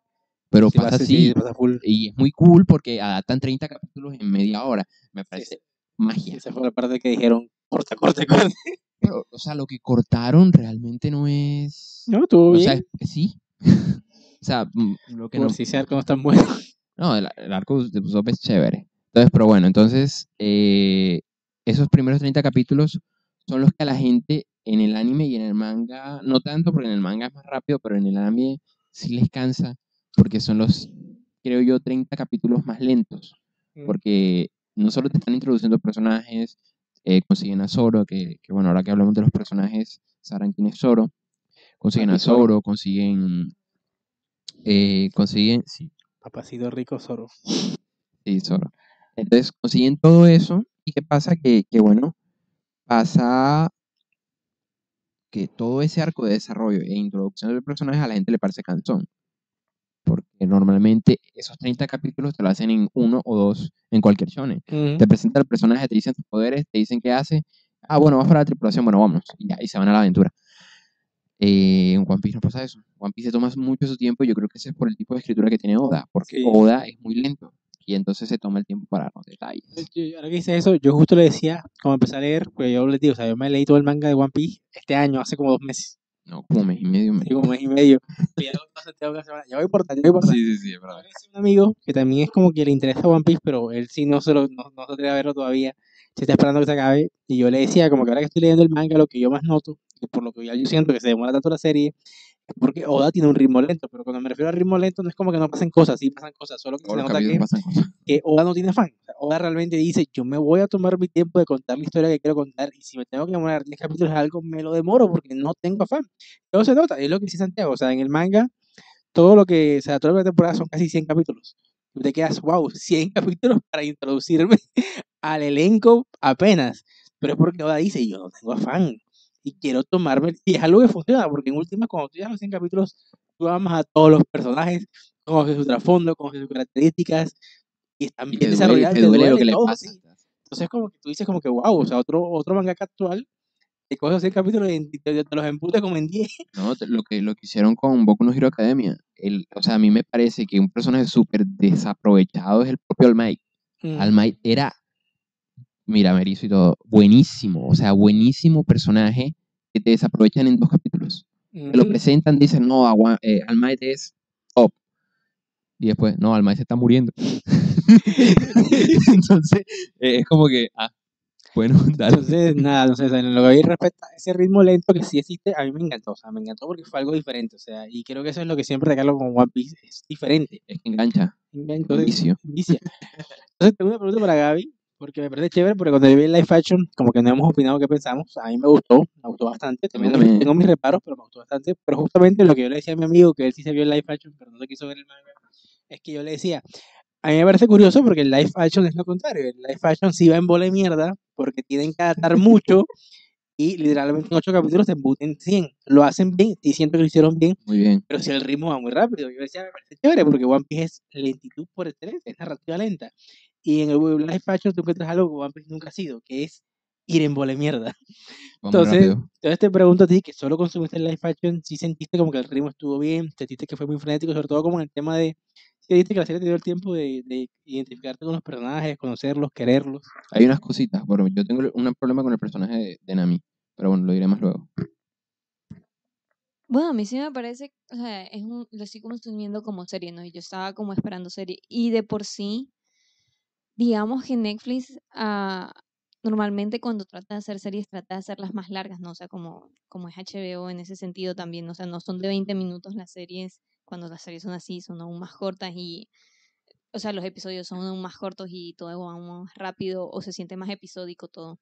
Speaker 1: Pero
Speaker 2: Sí,
Speaker 1: pasa
Speaker 2: sí,
Speaker 1: así.
Speaker 2: sí, pasa full.
Speaker 1: Y es muy cool porque adaptan 30 capítulos en media hora. Me parece magia.
Speaker 2: Esa fue la parte que dijeron, corta, corta, corta.
Speaker 1: Pero, o sea, lo que cortaron realmente no es.
Speaker 2: No, estuvo
Speaker 1: o
Speaker 2: bien.
Speaker 1: sea, es- sí. *laughs* o sea, mm, lo que
Speaker 2: por
Speaker 1: no.
Speaker 2: si ese arco no es tan bueno.
Speaker 1: No, el, el arco de Usopp es chévere. Entonces, pero bueno, entonces, eh, esos primeros 30 capítulos son los que a la gente en el anime y en el manga, no tanto porque en el manga es más rápido, pero en el anime sí les cansa, porque son los, creo yo, 30 capítulos más lentos. porque no solo te están introduciendo personajes, eh, consiguen a Zoro, que, que, bueno, ahora que hablamos de los personajes, sabrán quién es Zoro, consiguen a
Speaker 2: Zoro.
Speaker 1: Zoro, consiguen, eh, consiguen, sí,
Speaker 2: Papacito rico, Zoro.
Speaker 1: sí, Zoro. Entonces consiguen todo eso, y qué pasa que, que bueno, pasa que todo ese arco de desarrollo e introducción del personaje a la gente le parece cansón. Porque normalmente esos 30 capítulos te lo hacen en uno o dos en cualquier shonen. te presentan el personaje, te dicen sus poderes, te dicen qué hace. Ah, bueno, vas para la tripulación, bueno, vámonos. Y ya, y se van a la aventura. Eh, en One Piece no pasa eso. One Piece se toma mucho su tiempo y yo creo que ese es por el tipo de escritura que tiene Oda, porque
Speaker 2: Sí.
Speaker 1: Oda es muy lento y entonces se toma el tiempo para los detalles.
Speaker 2: Yo- Ahora que dice eso, yo justo le decía, cuando empecé a leer, pues yo les digo, o sea, yo me leí todo el manga de One Piece este año, hace como dos meses,
Speaker 1: No, como mes y medio.
Speaker 2: como mes y medio. *laughs* Ya, que voy por tal, ya voy por tal.
Speaker 1: Sí, sí, sí, es verdad.
Speaker 2: Un amigo que también es como que le interesa One Piece, pero él sí no se lo, no, no se atreve a verlo todavía, se está esperando que se acabe, y yo le decía, como que ahora que estoy leyendo el manga, lo que yo más noto, y por lo que ya yo siento que se demora tanto la serie, porque Oda tiene un ritmo lento, pero cuando me refiero a ritmo lento no es como que no pasen cosas, sí pasan cosas, solo que
Speaker 1: Todos
Speaker 2: se nota que, que Oda no tiene afán. O sea, Oda realmente dice, yo me voy a tomar mi tiempo de contar la historia que quiero contar, y si me tengo que demorar 10 capítulos algo, me lo demoro porque no tengo afán. Todo se nota, es lo que dice Santiago, o sea, en el manga, todo lo que, o sea, toda la temporada son casi 100 capítulos. Tú te quedas, wow, 100 *laughs* capítulos para introducirme *laughs* al elenco apenas. Pero es porque Oda dice, yo no tengo afán. Y quiero tomarme, y es algo que funciona, porque en últimas, cuando tú llegas a los 100 capítulos, tú amas a todos los personajes, conoces su trasfondo, conoces sus características, y están bien
Speaker 1: te duele,
Speaker 2: desarrolladas,
Speaker 1: te
Speaker 2: te
Speaker 1: duele lo que pasa.
Speaker 2: Entonces, como que tú dices, como que, wow, o sea, otro, otro mangaka actual, que coge los 100 capítulos y te, te los emputa como en 10. *laughs*
Speaker 1: No, te- lo que, lo que hicieron con Boku no Hero Academia. El, o sea, a mí me parece que un personaje súper desaprovechado es el propio All Might. All Might era, mira, me erizo y todo, buenísimo, o sea, buenísimo personaje que te desaprovechan en dos capítulos. Te lo presentan, dicen, no, agua- eh, Might es top. Y después, no, se está muriendo. *laughs* Entonces, eh, es como que, ah, bueno, *laughs* dale.
Speaker 2: Entonces, nada, no sé, en lo que respecta a ese ritmo lento que sí existe, a mí me encantó, o sea, me encantó porque fue algo diferente, o sea, y creo que eso es lo que siempre regalo con One Piece, es diferente.
Speaker 1: Es que engancha.
Speaker 2: Entonces,
Speaker 1: vicio.
Speaker 2: vicia. Entonces, tengo una pregunta para Gaby, Porque me parece chévere, porque cuando yo vi el live action, como que no hemos opinado qué pensamos. A mí me gustó, me gustó bastante.
Speaker 1: También.
Speaker 2: tengo mis reparos, pero me gustó bastante. Pero justamente lo que yo le decía a mi amigo, que él sí se vio el live action, pero no se quiso ver el manga, es que yo le decía, a mí me parece curioso porque el live action es lo contrario. El live action sí va en bola de mierda, porque tienen que adaptar mucho *laughs* y literalmente en ocho capítulos te embuten 100. Lo hacen bien, y siento que lo hicieron bien,
Speaker 1: Muy bien.
Speaker 2: pero si el ritmo va muy rápido. Yo decía, me parece chévere, porque One Piece es lentitud por excelencia, es narrativa lenta. Y en el live action tú encuentras algo que One Piece nunca ha sido, que es ir en bola de mierda. *laughs*
Speaker 1: Vamos
Speaker 2: Entonces. Entonces te pregunto a ti, que solo consumiste el live action, si sentiste como que el ritmo estuvo bien, sentiste que fue muy frenético, sobre todo como en el tema de, si sentiste que la serie te dio el tiempo de, de identificarte con los personajes, conocerlos, quererlos.
Speaker 1: Hay unas cositas. Bueno, yo tengo un problema con el personaje de, de Nami. Pero bueno, lo diré más luego.
Speaker 3: Bueno, a mí sí me parece, o sea, es un, lo estoy consumiendo como serie, ¿no? Y yo estaba como esperando serie. Y de por sí, digamos que Netflix ah, normalmente cuando trata de hacer series trata de hacerlas más largas, ¿no? O sea, como, como es HBO en ese sentido también, o sea, no son de 20 minutos las series, cuando las series son así, son aún más cortas y, o sea, los episodios son aún más cortos y todo va aún más rápido o se siente más episódico todo.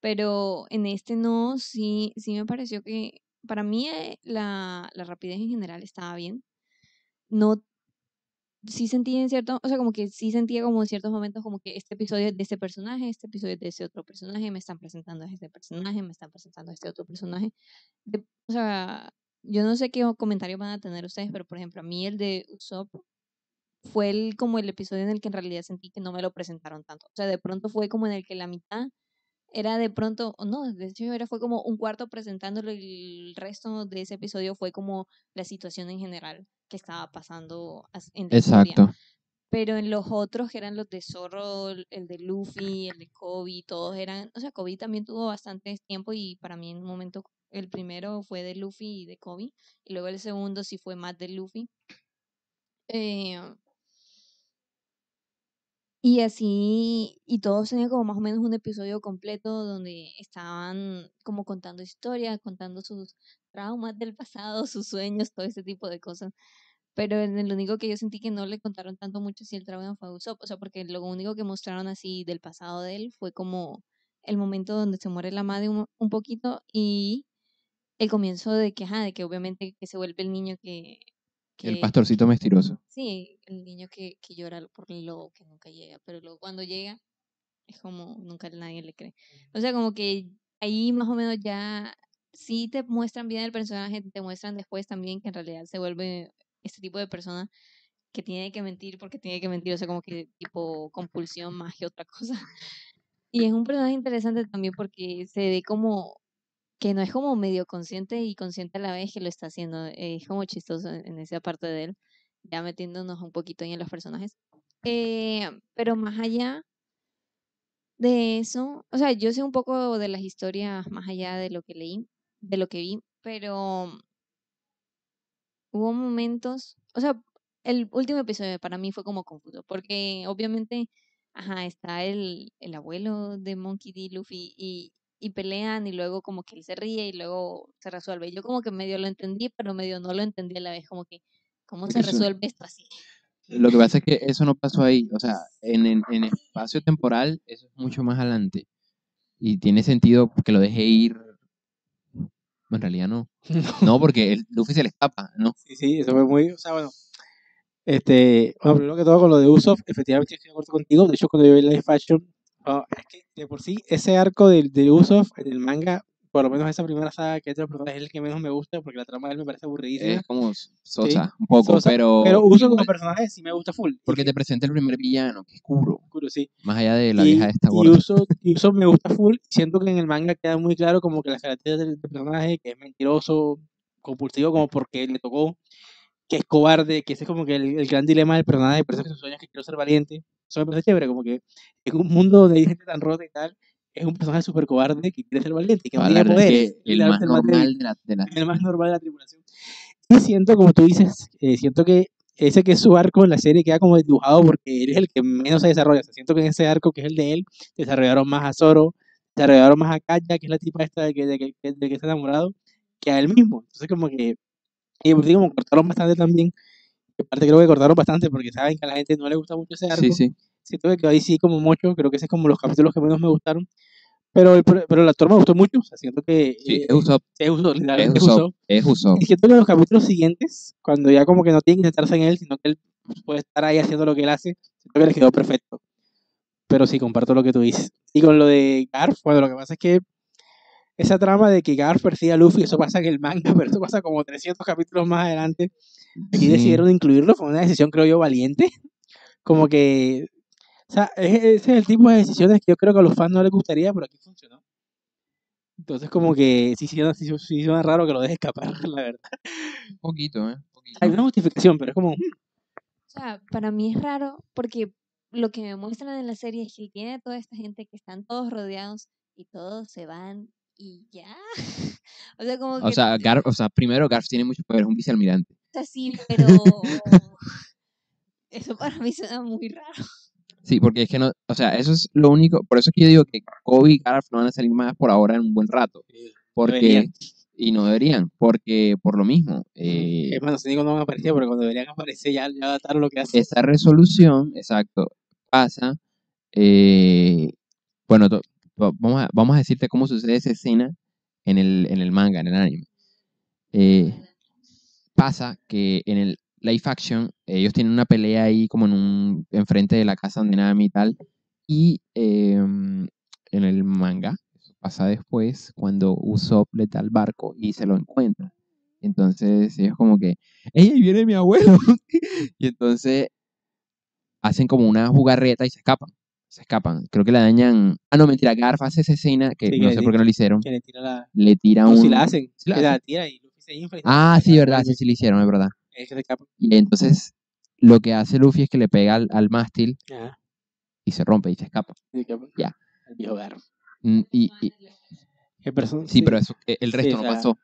Speaker 3: Pero en este no, sí, sí me pareció que para mí eh, la, la rapidez en general estaba bien. No, sí sentí en cierto, o sea, como que sí sentía como en ciertos momentos como que este episodio es de este personaje, este episodio es de ese otro personaje, me están presentando a este personaje, me están presentando a este otro personaje. De- o sea, yo no sé qué comentarios van a tener ustedes, pero por ejemplo, a mí el de Usopp fue el, como el episodio en el que en realidad sentí que no me lo presentaron tanto. O sea, de pronto fue como en el que la mitad era de pronto, no, de hecho era fue como un cuarto presentándolo y el resto de ese episodio fue como la situación en general que estaba pasando as- en la historia.
Speaker 1: Exacto.
Speaker 3: Pero en los otros, que eran los de Zorro, el el de Luffy, el de Kobe, todos eran, o sea, Kobe también tuvo bastante tiempo y para mí en un momento el primero fue de Luffy y de Kobe y luego el segundo sí fue más de Luffy. Eh, y así, y todos tenían como más o menos un episodio completo donde estaban como contando historias, contando sus traumas del pasado, *laughs* sus sueños, todo ese tipo de cosas. Pero el único que yo sentí que no le contaron tanto mucho si el trauma fue a Usopp, o sea, porque lo único que mostraron así del pasado de él fue como el momento donde se muere la madre un, un poquito y el comienzo de que, ajá, de que obviamente que se vuelve el niño que...
Speaker 1: El
Speaker 3: que-
Speaker 1: pastorcito mestiroso.
Speaker 3: Sí, el niño que, que llora por el lobo que nunca llega, pero luego cuando llega es como nunca nadie le cree. O sea, como que ahí más o menos ya sí te muestran bien el personaje, te muestran después también que en realidad se vuelve este tipo de persona que tiene que mentir porque tiene que mentir, o sea, como que tipo compulsión más que otra cosa. Y es un personaje interesante también porque se ve como que no es como medio consciente y consciente a la vez que lo está haciendo. Es como chistoso en en esa parte de él, ya metiéndonos un poquito ahí en los personajes. Eh, pero más allá de eso, o sea, yo sé un poco de las historias más allá de lo que leí, de lo que vi, pero hubo momentos, o sea, el último episodio para mí fue como confuso, porque obviamente, ajá, está el, el abuelo de Monkey D. Luffy y, y pelean y luego como que él se ríe y luego se resuelve. Yo como que medio lo entendí, pero medio no lo entendí a la vez, como que, ¿cómo se
Speaker 1: Eso.
Speaker 3: resuelve esto así?
Speaker 1: Lo que pasa es que eso no pasó ahí. O sea, en, en, en espacio temporal, eso es mucho más adelante. Y tiene sentido que lo deje ir. En realidad no. *laughs* No, porque el Luffy se le escapa, ¿no?
Speaker 2: Sí, sí, eso fue muy, o sea, bueno. Este, bueno, primero que todo con lo de Usopp, efectivamente estoy de acuerdo contigo. De hecho, cuando yo vi Live Fashion, ah, es que de por sí ese arco del de Usopp en el manga, por lo menos esa primera saga que es de los personajes, es el que menos me gusta porque la trama de él me parece aburridísima.
Speaker 1: Es como sosa, un poco,
Speaker 2: Sosa,
Speaker 1: pero.
Speaker 2: pero Usopp *laughs* como personaje sí me gusta full. y
Speaker 1: Porque
Speaker 2: que-
Speaker 1: te presenta el primer villano, que es Kuro.
Speaker 2: oscuro, sí.
Speaker 1: Más allá de la
Speaker 2: y,
Speaker 1: vieja esta
Speaker 2: y
Speaker 1: gorda.
Speaker 2: Usopp, y Usopp me gusta full. Siento que en el manga queda muy claro como que las características del, personaje, que es mentiroso, compulsivo como porque le tocó, que es cobarde, que ese es como que el, el gran dilema del personaje, por eso que sus sueños que quiero ser valiente. Eso me parece chévere, como que en un mundo donde hay gente tan rota y tal, es un personaje súper cobarde que quiere ser valiente y que no tiene poderes.
Speaker 1: que el más normal de la, de la-
Speaker 2: el más normal de la tripulación. Y siento, como tú dices, eh, siento que ese que es su arco en la serie queda como dibujado porque él es el que menos se desarrolla. O sea, siento que en ese arco que es el de él, desarrollaron más a Zoro, desarrollaron más a Kaya, que es la tipa esta de que, de que, de que está enamorado, que a él mismo. Entonces, como que, y por como cortaron bastante también, que aparte creo que cortaron bastante porque saben que a la gente no le gusta mucho ese arco.
Speaker 1: Sí, sí.
Speaker 2: Siento que ahí sí como mucho, creo que ese es como los capítulos que menos me gustaron. Pero el, pero el actor me gustó mucho, o sea, siento que
Speaker 1: Sí,
Speaker 2: eh,
Speaker 1: es Usopp,
Speaker 2: es Usopp,
Speaker 1: es Usopp, es Usopp.
Speaker 2: Y siento que en los capítulos siguientes, cuando ya como que no tienen que centrarse en él, sino que él puede estar ahí haciendo lo que él hace, siento que les quedó perfecto. Pero sí, comparto lo que tú dices. Y con lo de Garf, bueno, lo que pasa es que esa trama de que Garf persigue a Luffy, eso pasa en el manga, *laughs* pero eso pasa como 300 capítulos más adelante. Aquí
Speaker 1: Sí.
Speaker 2: decidieron incluirlo, fue una decisión, creo yo, valiente. Como que, o sea, es- ese es el tipo de decisiones que yo creo que a los fans no les gustaría, pero aquí funcionó. Entonces, como que sí, sí, sí, sí suena raro que lo deje escapar, *laughs* la verdad.
Speaker 1: Un poquito, ¿eh? Un poquito.
Speaker 2: Hay una justificación, pero es como, mm,
Speaker 3: O sea, para mí es raro porque lo que me muestran en la serie es que tiene a toda esta gente que están todos rodeados y todos se van y ya. *laughs* O sea, como
Speaker 1: O
Speaker 3: que,
Speaker 1: sea, Garf, o sea, primero Garf tiene mucho poder, es un vicealmirante.
Speaker 3: o sea, sí, pero *laughs* eso para mí suena muy raro.
Speaker 1: Sí, porque es que no, o sea, eso es lo único, por eso es que yo digo que Kobe y Garf no van a salir más por ahora en un buen rato. Porque,
Speaker 2: deberían.
Speaker 1: y no deberían, porque por lo mismo, eh,
Speaker 2: es más, no van a aparecer, porque cuando deberían aparecer ya, ya adaptaron lo que hacen.
Speaker 1: esa resolución, exacto, pasa, eh, bueno, to- to- vamos, a, vamos a decirte cómo sucede esa escena en el, en el manga, en el anime. Eh, pasa que en el live action ellos tienen una pelea ahí como en un enfrente de la casa donde Nami y tal y em, en el manga pasa después cuando Usopp le da el barco y se lo encuentra. Entonces ellos como que ¡Ey, ahí viene mi abuelo! *laughs* y entonces hacen como una jugarreta y se escapan se escapan. Creo que la dañan ah no mentira Garf hace esa escena que
Speaker 2: Sí,
Speaker 1: no
Speaker 2: que
Speaker 1: sé por qué no lo hicieron.
Speaker 2: Que le tira la...
Speaker 1: le tira
Speaker 2: No,
Speaker 1: un
Speaker 2: si la hacen,
Speaker 1: ¿Sí la
Speaker 2: tira y
Speaker 1: ah sí verdad sí sí lo hicieron es verdad
Speaker 2: es que se escapa.
Speaker 1: Y entonces lo que hace Luffy es que le pega al, al mástil
Speaker 2: Ajá,
Speaker 1: y se rompe y se escapa.
Speaker 2: se escapa.
Speaker 1: Ya.
Speaker 2: El viejo.
Speaker 1: Mm, Y, y-
Speaker 2: ¿Qué persona?
Speaker 1: sí, pero eso, e- el
Speaker 2: Sí,
Speaker 1: resto
Speaker 2: o
Speaker 1: no
Speaker 2: sea-
Speaker 1: pasó.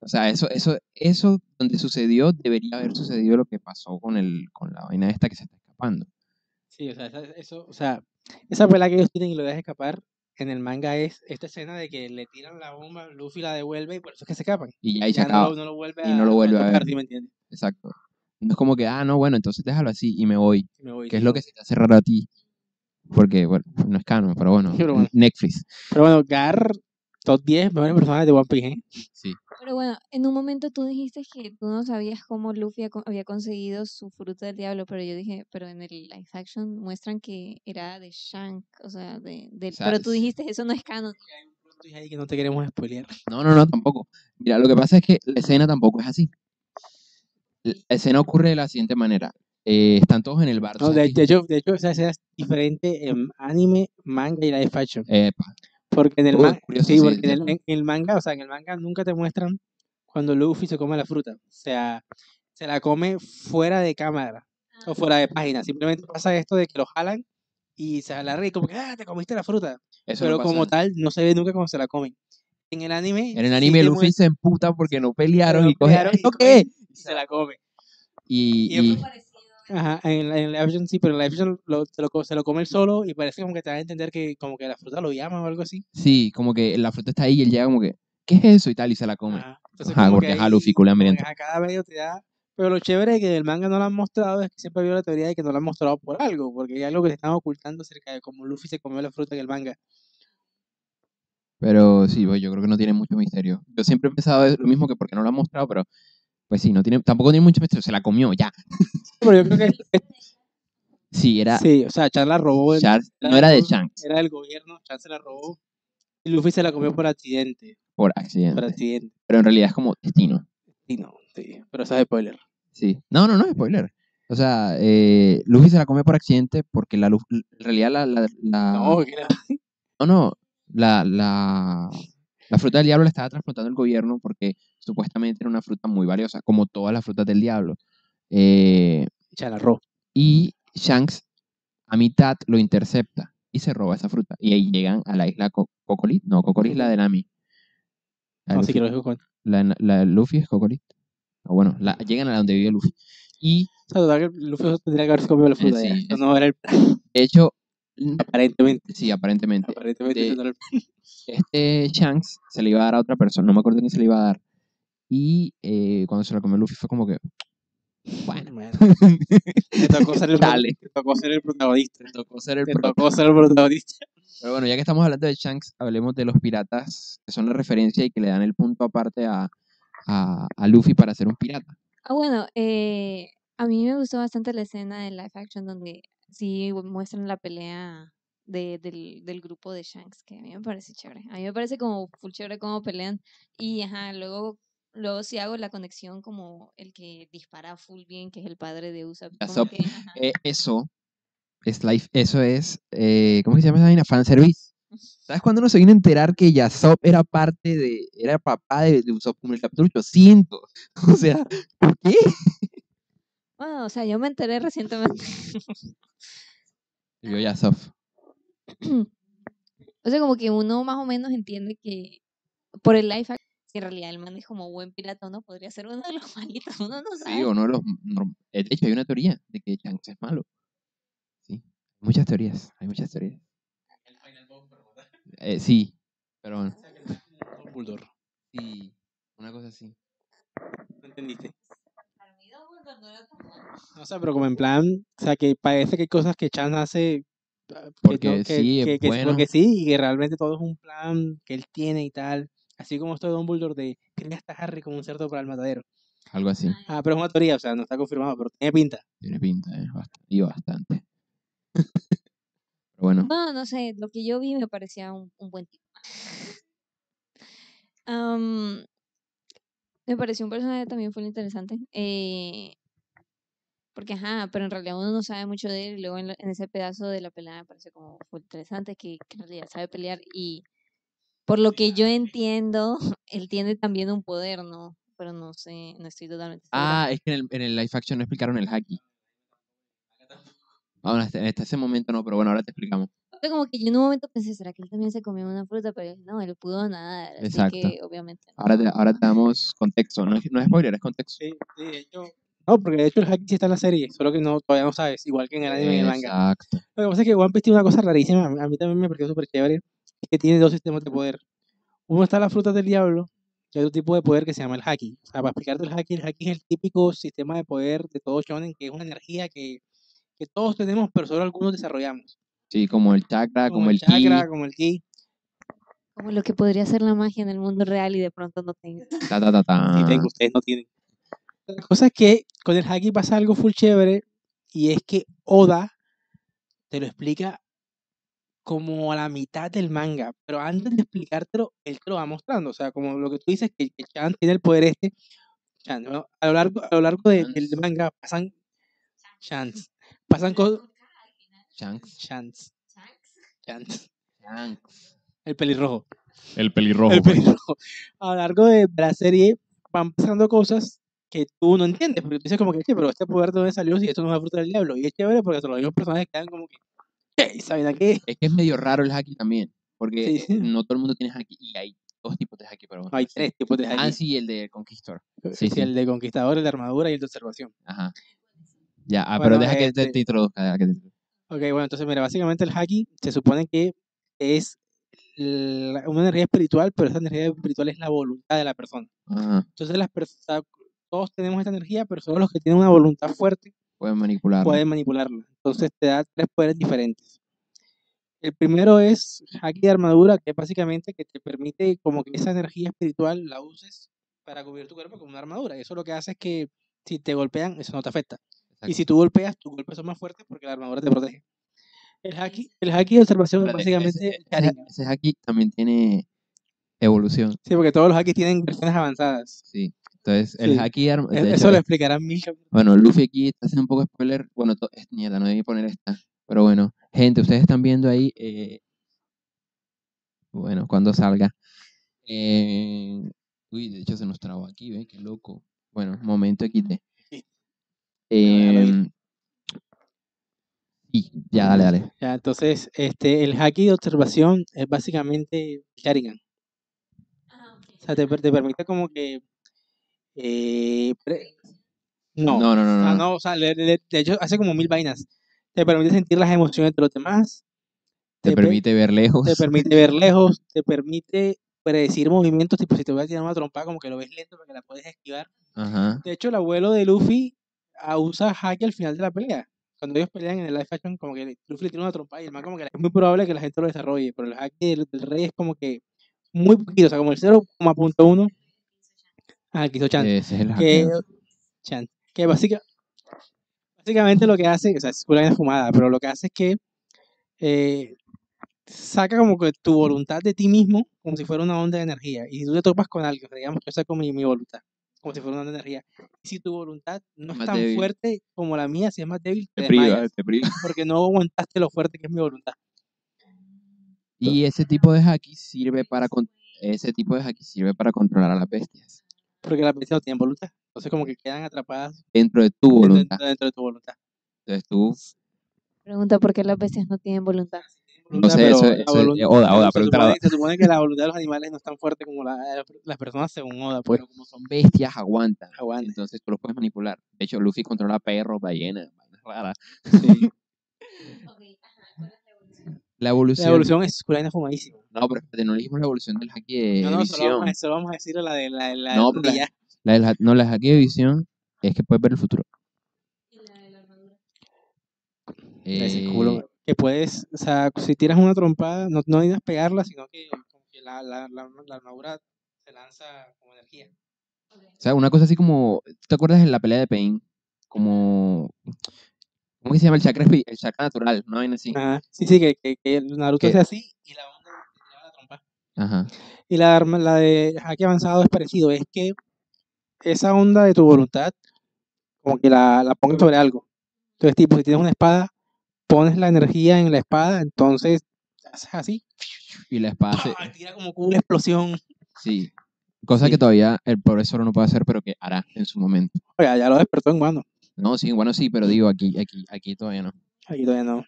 Speaker 1: O sea, eso, eso, eso donde sucedió debería haber sucedido lo que pasó con el, con la vaina esta que se está escapando.
Speaker 2: Sí, o sea, esa- eso, o sea, esa pelea que ellos tienen y lo dejan escapar en el manga es esta escena de que le tiran la bomba, Luffy la devuelve y por eso es que se escapan.
Speaker 1: Y ahí se
Speaker 2: Ya
Speaker 1: acaba.
Speaker 2: no, lo- no lo vuelve
Speaker 1: y no lo vuelve a
Speaker 2: tocar,
Speaker 1: ver.
Speaker 2: ¿sí me entiendes?
Speaker 1: Exacto. No es como que, ah, no, bueno, entonces déjalo así y me voy.
Speaker 2: Me voy,
Speaker 1: Que es lo que se te hace raro a ti. Porque, bueno, no es canon, pero bueno, *laughs*
Speaker 2: Pero bueno.
Speaker 1: Netflix.
Speaker 2: Pero bueno, Gar, top 10 mejores personajes de One Piece, ¿eh?
Speaker 1: Sí.
Speaker 3: Pero bueno, en un momento tú dijiste que tú no sabías cómo Luffy había conseguido su fruta del diablo, pero yo dije, pero en el live action muestran que era de Shank, o sea, de, del-
Speaker 1: sea,
Speaker 3: pero tú dijiste, eso no es canon.
Speaker 2: Hay un ahí que no te queremos spoilear.
Speaker 1: No, no, no, tampoco. Mira, lo que pasa es que la escena tampoco es así. La escena ocurre de la siguiente manera. Eh, están todos en el bar.
Speaker 2: No,
Speaker 1: ¿sabes
Speaker 2: de, de hecho, de hecho, esa escena es diferente en anime, manga y live action.
Speaker 1: Epa,
Speaker 2: Porque en el,
Speaker 1: Uy,
Speaker 2: ma-
Speaker 1: curioso,
Speaker 2: sí,
Speaker 1: sí,
Speaker 2: porque en el, en el manga, o sea, en el manga nunca te muestran cuando Luffy se come la fruta. O sea, se la come fuera de cámara o fuera de página. Simplemente pasa esto de que lo jalan y se alarga y como que, ah, te comiste la fruta.
Speaker 1: eso
Speaker 2: Pero
Speaker 1: no
Speaker 2: como tal, no se ve nunca cuando se la comen. En el anime.
Speaker 1: En el
Speaker 2: sí
Speaker 1: anime
Speaker 2: te
Speaker 1: Luffy se emputa porque no pelearon y coge, ¿esto qué?
Speaker 2: Y se la come.
Speaker 1: Y,
Speaker 2: y
Speaker 1: y-
Speaker 2: Ajá, en, la- en action sí, pero en live action lo, se, lo, se lo come él solo y parece como que te da a entender que como que la fruta lo llama o algo así.
Speaker 1: sí, como que la fruta está ahí y él llega como que, ¿qué es eso? Y tal, y se la come.
Speaker 2: Ajá, entonces
Speaker 1: Ajá,
Speaker 2: como
Speaker 1: porque
Speaker 2: que,
Speaker 1: hambriento.
Speaker 2: ajá, cada medio te da. Pero lo chévere de que en el manga no lo han mostrado es que siempre había la teoría de que no lo han mostrado por algo, porque hay algo que te están ocultando acerca de cómo Luffy se comió la fruta en el manga.
Speaker 1: Pero sí, pues, yo creo que no tiene mucho misterio. Yo siempre he pensado lo mismo que porque no lo han mostrado, pero pues sí, no tiene, tampoco tiene mucho misterio. Se la comió, ya. *laughs*
Speaker 2: Pero yo creo que *laughs*
Speaker 1: Sí, era,
Speaker 2: sí, o sea, Chan la robó, el-
Speaker 1: no era de Shanks,
Speaker 2: era del gobierno, Chan se la robó y Luffy se la comió por accidente,
Speaker 1: por
Speaker 2: por
Speaker 1: accidente.
Speaker 2: accidente.
Speaker 1: Pero en realidad es como destino.
Speaker 2: Sí, no, sí, pero eso es spoiler.
Speaker 1: Sí. No, no, no es spoiler. O sea, eh, Luffy se la come por accidente porque la, Luf- en realidad la, la, la-
Speaker 2: No, que era-
Speaker 1: No, no, la, la, la fruta del diablo la estaba transportando el gobierno porque supuestamente era una fruta muy valiosa, como todas las frutas del diablo. Eh,
Speaker 2: la robó.
Speaker 1: y Shanks a mitad lo intercepta y se roba esa fruta. Y ahí llegan a la isla Co- Cocolit, no, Cocolit es la de Nami. La
Speaker 2: No,
Speaker 1: Luffy,
Speaker 2: sí que lo
Speaker 1: la, la Luffy es Cocolit. O bueno, la- llegan a donde vive Luffy. Y
Speaker 2: O sea, Luffy tendría que haberse comido la fruta. ya. no era el
Speaker 1: de hecho,
Speaker 2: aparentemente.
Speaker 1: sí, aparentemente,
Speaker 2: Aparentemente
Speaker 1: de-
Speaker 2: el
Speaker 1: este Shanks se le iba a dar a otra persona, no me acuerdo quién se le iba a dar. Y eh, cuando se lo comió Luffy fue como que, bueno,
Speaker 2: Bueno, *laughs* te tocó ser el,
Speaker 1: Dale.
Speaker 2: te tocó ser el protagonista.
Speaker 1: Me tocó ser el
Speaker 2: Te
Speaker 1: prota.
Speaker 2: tocó ser el protagonista.
Speaker 1: Pero bueno, ya que estamos hablando de Shanks, hablemos de los piratas, que son la referencia y que le dan el punto aparte a, a, a Luffy para ser un pirata.
Speaker 3: Ah, bueno, eh, a mí me gustó bastante la escena de live action donde sí muestran la pelea de, del, del grupo de Shanks, que a mí me parece chévere. A mí me parece como full chévere cómo pelean. Y ajá, luego, luego sí hago la conexión como el que dispara full bien, que es el padre de Usopp. que.
Speaker 1: Eh, eso es life, eso es, eh, ¿cómo se llama esa vaina? Fanservice. ¿Sabes cuándo uno se vino a enterar que Yasop era parte de, era papá de, de Usopp como el capítulo 800? *laughs* O sea, ¿por qué?
Speaker 3: Bueno, o sea, yo me enteré recientemente.
Speaker 1: Vio Yasop. *clears throat*
Speaker 3: O sea, como que uno más o menos entiende que por el action, si en realidad el man es como buen pirata, ¿no? Podría ser uno de los *laughs* malitos, uno no sabe.
Speaker 1: Sí, uno de los, de hecho hay una teoría de que Shanks es malo. Sí, muchas teorías, hay muchas teorías. Eh, sí, pero bueno, sí, una cosa así.
Speaker 2: ¿No entendiste?
Speaker 3: No
Speaker 2: sea, pero como en plan, o sea, que parece que hay cosas que Chan hace ah, que
Speaker 1: Porque
Speaker 2: no- que-
Speaker 1: sí, es
Speaker 2: que- que-
Speaker 1: bueno.
Speaker 2: porque sí, y que realmente todo es un plan que él tiene y tal. Así como esto de Dumbledore de cría hasta Harry como un cerdo para el matadero.
Speaker 1: Algo así.
Speaker 2: Ah, pero es una teoría, o sea, no está confirmado, pero tiene pinta.
Speaker 1: Tiene pinta, eh, bast- y bastante. Pero *laughs* bueno,
Speaker 3: No, no sé, lo que yo vi me parecía un, un buen tipo. Me pareció un personaje también fue interesante. eh, porque, ajá, pero en realidad uno no sabe mucho de él. Y luego en, la- en ese pedazo de la pelea me pareció como fue interesante que, que en realidad sabe pelear. Y por lo que yo entiendo, *laughs* él tiene también un poder, ¿no? Pero no sé, no estoy totalmente.
Speaker 1: Ah, es que en el, en live action no explicaron el haki. Bueno, hasta, hasta ese momento no, pero bueno, ahora te explicamos.
Speaker 3: O sea, como que yo en un momento pensé, ¿será que él también se comió una fruta? Pero no, él pudo nadar. Así
Speaker 1: Exacto.
Speaker 3: que obviamente.
Speaker 1: Ahora te, ahora te damos contexto. No es, no es spoiler, es contexto.
Speaker 2: Sí, sí, de hecho. No, porque de hecho el Haki sí está en la serie, solo que no, todavía no sabes, igual que en el anime y en el manga.
Speaker 1: Exacto.
Speaker 2: Lo que pasa es que One Piece tiene una cosa rarísima, a mí- también me pareció súper chévere, que tiene dos sistemas de poder. Uno está la fruta del diablo, y hay otro tipo de poder que se llama el Haki. O sea, para explicarte el Haki, el Haki es el típico sistema de poder de todo shonen, que es una energía que, que todos tenemos, pero solo algunos desarrollamos.
Speaker 1: Sí, como el chakra, como, el,
Speaker 2: chakra,
Speaker 1: ki,
Speaker 2: como el ki.
Speaker 3: Como lo que podría ser la magia en el mundo real y de pronto no tenga.
Speaker 1: ta, ta, ta, ta.
Speaker 2: Sí, tengo, ustedes no tienen. La cosa es que con el Haki pasa algo full chévere, y es que Oda te lo explica como a la mitad del manga, pero antes de explicártelo, él te lo va mostrando. O sea, como lo que tú dices, que, que Chan tiene el poder este. Chan, ¿no? a lo largo, a lo largo de- del
Speaker 1: Chance.
Speaker 2: manga pasan Chans. Pasan cosas.
Speaker 1: Shanks.
Speaker 2: Chans. Chans.
Speaker 1: Shanks.
Speaker 2: El pelirrojo.
Speaker 1: El pelirrojo.
Speaker 2: el
Speaker 1: pues.
Speaker 2: pelirrojo. A lo largo de la serie van pasando cosas que tú no entiendes, porque tú dices como que, "Che, pero este poder de dónde salió si esto no es la fruta del diablo. Y es chévere porque hasta los mismos personajes quedan como que, "Che, ¿saben a qué?
Speaker 1: Es que es medio raro el haki también. Porque
Speaker 2: Sí, sí.
Speaker 1: no todo el mundo tiene haki. Y hay dos tipos de haki, pero bueno.
Speaker 2: Hay tres tipos de
Speaker 1: Ah,
Speaker 2: haki.
Speaker 1: sí, el de Conquistor.
Speaker 2: Sí,
Speaker 1: sí, sí.
Speaker 2: El de conquistador, el de armadura y el de observación.
Speaker 1: Ajá. Ya, ah,
Speaker 2: Bueno,
Speaker 1: pero deja que te,
Speaker 2: este-
Speaker 1: te introduzca. deja que te introduzca.
Speaker 2: Ok, bueno, entonces mira, básicamente el haki se supone que es la- una energía espiritual, pero esa energía espiritual es la voluntad de la persona.
Speaker 1: Ajá.
Speaker 2: Entonces las personas, todos tenemos esta energía, pero solo los que tienen una voluntad fuerte
Speaker 1: Pueden manipularlo.
Speaker 2: pueden manipularla. Entonces te da tres poderes diferentes. El primero es haki de armadura, que es básicamente que te permite como que esa energía espiritual la uses para cubrir tu cuerpo con una armadura. Y eso lo que hace es que si te golpean, eso no te afecta. Y si tú golpeas, tus golpes son más fuertes porque la armadura te protege. El haki, el haki de observación
Speaker 1: ese-
Speaker 2: básicamente
Speaker 1: ese, ese haki también tiene evolución.
Speaker 2: Sí, porque todos los hakis tienen versiones avanzadas.
Speaker 1: Sí. Entonces, el
Speaker 2: Sí.
Speaker 1: haki arma-
Speaker 2: E- Eso
Speaker 1: hecho,
Speaker 2: lo explicarán mil.
Speaker 1: Bueno, Luffy aquí está haciendo un poco de spoiler. Bueno, es mierda, no debí poner esta. Pero bueno, gente, ustedes están viendo ahí. eh, bueno, cuando salga. eh, uy, de hecho se nos trabó aquí, ¿ve? Qué loco. Bueno, momento XD.
Speaker 2: Déjalo ir.
Speaker 1: Em, ya, dale, dale.
Speaker 2: Ya, entonces, este, el haki de observación es básicamente Sharingan. O sea, te, per- te permite como que... eh, no,
Speaker 1: No, no, no, no.
Speaker 2: no, o sea, le- le- de hecho hace como mil vainas. Te permite sentir las emociones de los demás.
Speaker 1: Te
Speaker 2: per-
Speaker 1: permite ver lejos.
Speaker 2: te permite ver lejos, te permite predecir movimientos, tipo si te voy a tirar una trompa, como que lo ves lento porque la puedes esquivar.
Speaker 1: Ajá.
Speaker 2: De hecho, el abuelo de Luffy usa Haki al final de la pelea. Cuando ellos pelean en el live action, como que Luffy le tira una trompa y el man como que es muy probable que la gente lo desarrolle, pero el Haki del, del rey es como que muy poquito, o sea, como el 0,1 ah, quiso Chan,
Speaker 1: Ese es
Speaker 2: que. Chan, que básica- básicamente lo que hace, o sea, es una fumada, pero lo que hace es que eh, saca como que tu voluntad de ti mismo como si fuera una onda de energía. Y si tú te topas con algo, digamos que yo saco mi, mi voluntad, como si fuera una energía. Y si tu voluntad no es tan
Speaker 1: débil.
Speaker 2: fuerte como la mía, si es más débil, te
Speaker 1: Te priva,
Speaker 2: desmayas,
Speaker 1: te priva. *laughs*
Speaker 2: porque no aguantaste lo fuerte que es mi voluntad.
Speaker 1: Y ese tipo de haki sirve para con- ese tipo de haki sirve para controlar a las bestias
Speaker 2: Porque las bestias no tienen voluntad. Entonces como que quedan atrapadas
Speaker 1: dentro de tu
Speaker 2: dentro,
Speaker 1: voluntad.
Speaker 2: dentro de tu voluntad.
Speaker 1: Entonces tú,
Speaker 3: Pregunta por qué las bestias no tienen voluntad.
Speaker 1: No
Speaker 2: Voluntad,
Speaker 1: sé, eso,
Speaker 2: la
Speaker 1: eso-
Speaker 2: volun-
Speaker 1: Oda,
Speaker 2: pero
Speaker 1: Oda,
Speaker 2: se supone,
Speaker 1: Oda.
Speaker 2: se supone que la voluntad de los animales no es tan fuerte como la de las personas según Oda, pues.
Speaker 1: Pero como son bestias, aguantan.
Speaker 2: Aguanta.
Speaker 1: Entonces tú los puedes manipular. De hecho, Luffy controla perros, ballenas, vainas raras.
Speaker 2: Sí. *laughs*
Speaker 1: La evolución.
Speaker 2: La evolución es una vaina fumadísima.
Speaker 1: No, pero espérate, no le dijimos la evolución del haki de
Speaker 2: No, no, solo
Speaker 1: visión.
Speaker 2: vamos, a, solo vamos a decir la de la, la
Speaker 1: No,
Speaker 2: de.
Speaker 1: La del ha- no, la haki de visión es que puedes ver el futuro.
Speaker 2: Ese
Speaker 1: Eh,
Speaker 2: culo, que puedes, o sea, si tiras una trompada, no, no necesitas pegarla, sino que, que la, la, la, la armadura se lanza como energía.
Speaker 1: o sea, una cosa así como, ¿te acuerdas de la pelea de Pain? Como, ¿cómo que se llama el chakra, el chakra natural? No así.
Speaker 2: Ajá. Sí, sí, que, que, Naruto hace así y la onda te tiraba la trompa.
Speaker 1: Ajá.
Speaker 2: Y la, arma- la de Haki avanzado es parecido, es que esa onda de tu voluntad, como que la, la pongas sobre algo. Entonces, tipo, si tienes una espada, pones la energía en la espada, entonces haces así,
Speaker 1: Y la espada se,
Speaker 2: tira como una explosión.
Speaker 1: sí. Cosa
Speaker 2: Sí.
Speaker 1: que todavía el profesor no puede hacer, pero que hará en su momento.
Speaker 2: Oiga, ya lo despertó en mano.
Speaker 1: No, sí, bueno, sí, pero digo, aquí, aquí, aquí todavía no.
Speaker 2: Aquí todavía no.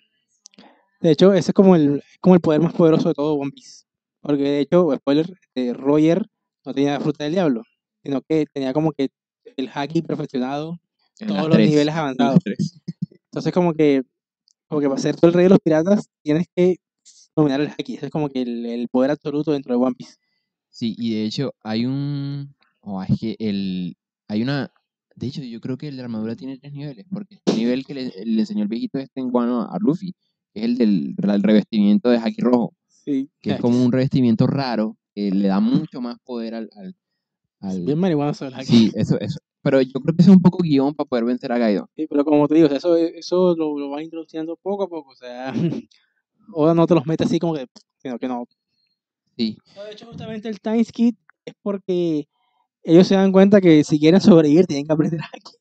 Speaker 2: De hecho, ese es como el, como el poder más poderoso de todo One Piece. Porque de hecho, spoiler, eh, Roger no tenía la fruta del diablo, sino que tenía como que el haki perfeccionado,
Speaker 1: En
Speaker 2: todos los
Speaker 1: tres,
Speaker 2: niveles
Speaker 1: en
Speaker 2: avanzados. Entonces como que, como que para ser todo el rey de los piratas tienes que dominar el haki. Ese es como que el, el poder absoluto dentro de One Piece.
Speaker 1: Sí, y de hecho hay un, o es que el, hay una, de hecho yo creo que la armadura tiene tres niveles, porque este nivel que le, le enseñó el viejito este en Guano a Luffy, que es el del el revestimiento de haki rojo,
Speaker 2: Sí,
Speaker 1: que es como un revestimiento raro, que le da mucho más poder al, al, al-
Speaker 2: bien marihuanoso el haki.
Speaker 1: sí, eso, eso, pero yo creo que es un poco guion para poder vencer a Kaido.
Speaker 2: Sí, pero como te digo, eso, eso lo, lo introduciendo poco a poco. O sea, *laughs* Oda no te los mete así como que, sino que no.
Speaker 1: Sí,
Speaker 2: No, De hecho, justamente el Time Skip es porque ellos se dan cuenta que si quieren sobrevivir tienen que aprender *laughs* haki.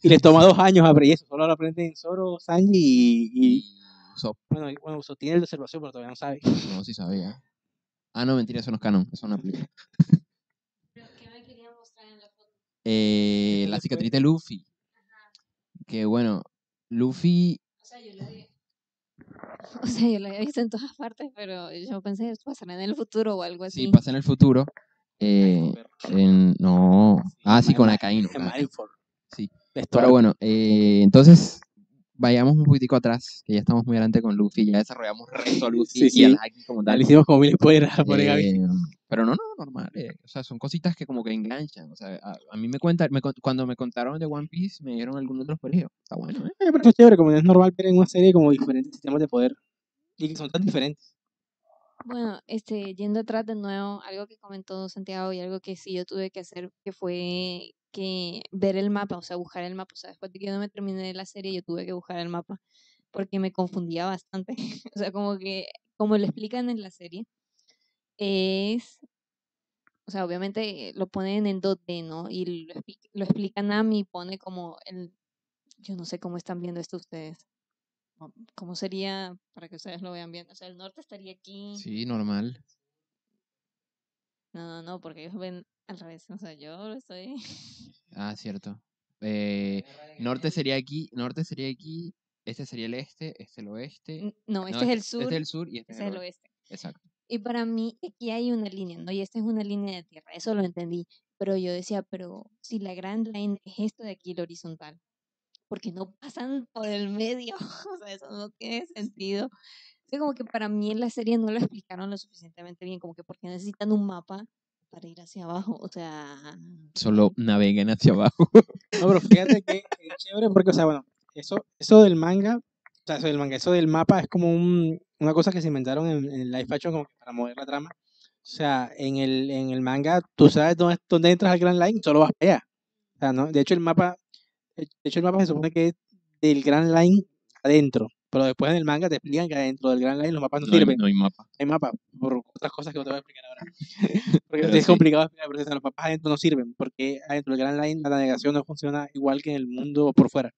Speaker 2: Y les toma dos años aprender eso. Solo lo aprenden Zoro, Sanji y, y
Speaker 1: Usopp,
Speaker 2: bueno, bueno, Usopp tiene el de observación, pero todavía no sabe.
Speaker 1: no, sí sabía. Ah, no, mentira, eso no es canon, eso es *laughs* una película.
Speaker 3: ¿Qué me quería mostrar en la foto?
Speaker 1: Eh, la cicatriz de Luffy, que bueno, Luffy
Speaker 3: O sea, yo la había... *laughs* O sea, yo la había visto en todas partes, pero yo pensé que pasará en el futuro o algo así.
Speaker 1: Sí, pasa en el futuro. eh, en- no. Ah, sí, con Akainu.
Speaker 2: En
Speaker 1: con Akainu.
Speaker 2: Marineford.
Speaker 1: Sí. Pero bueno, eh, entonces vayamos un poquitico atrás, que ya estamos muy adelante con Luffy, ya desarrollamos *laughs* resto de Luffy
Speaker 2: Sí,
Speaker 1: y
Speaker 2: sí.
Speaker 1: Haki como tal.
Speaker 2: le hicimos como mil spoilers Gaby.
Speaker 1: Eh, pero no, no, normal. eh, O sea, son cositas que como que enganchan. O sea, a, a mí me cuentan, me, cuando me contaron de One Piece, me dieron algunos otros periodos. Está bueno, ¿eh?
Speaker 2: Me parece chévere, como es normal ver en una serie como diferentes sistemas de poder. Y que son tan diferentes.
Speaker 3: Bueno, este, yendo atrás de nuevo, algo que comentó Santiago y algo que sí yo tuve que hacer, que fue que ver el mapa, o sea, buscar el mapa. O sea, después de que yo no me terminé la serie, yo tuve que buscar el mapa porque me confundía bastante. *laughs* O sea, como que, como lo explican en la serie, es, o sea, obviamente lo ponen en 2D, ¿no? Y lo, lo explica Nami, pone como el, yo no sé cómo están viendo esto ustedes. ¿Cómo sería para que ustedes lo vean bien? O sea, el norte estaría aquí.
Speaker 1: Sí, normal.
Speaker 3: No, no, no, porque ellos ven al revés. O sea, yo lo estoy. *laughs*
Speaker 1: Ah, cierto. Eh, norte sería aquí, norte sería aquí, este sería el este, este el oeste.
Speaker 3: No,
Speaker 1: No,
Speaker 3: este es el sur,
Speaker 1: Este es el sur y este
Speaker 3: este es el
Speaker 1: oeste.
Speaker 3: oeste.
Speaker 1: Exacto.
Speaker 3: Y para mí, aquí hay una línea, ¿no? Y esta es una línea de tierra, eso lo entendí. Pero yo decía, pero si la Grand Line es esto de aquí, el horizontal, porque no pasan por el medio? *laughs* O sea, eso no tiene sentido. Es como que para mí en la serie no lo explicaron lo suficientemente bien, como que porque necesitan un mapa para ir hacia abajo. O sea,
Speaker 1: Solo naveguen hacia abajo.
Speaker 2: No, pero fíjate que es chévere porque, o sea, bueno, eso, eso del manga, o sea, eso del manga, eso del mapa es como un- una cosa que se inventaron en, en el live action como que para mover la trama. O sea, en el, en el manga, tú sabes dónde, dónde entras al Grand Line, solo vas para allá. O sea, ¿no? De hecho, el mapa, de hecho, el mapa se supone que es del Grand Line adentro, pero después en el manga te explican que adentro del Grand Line los mapas no,
Speaker 1: No hay,
Speaker 2: sirven.
Speaker 1: no hay mapa.
Speaker 2: hay mapa por otras cosas que no te voy a explicar ahora. *laughs* Porque es
Speaker 1: sí.
Speaker 2: complicado explicar, pero los mapas adentro no sirven, porque adentro del Grand Line la navegación no funciona igual que en el mundo por fuera.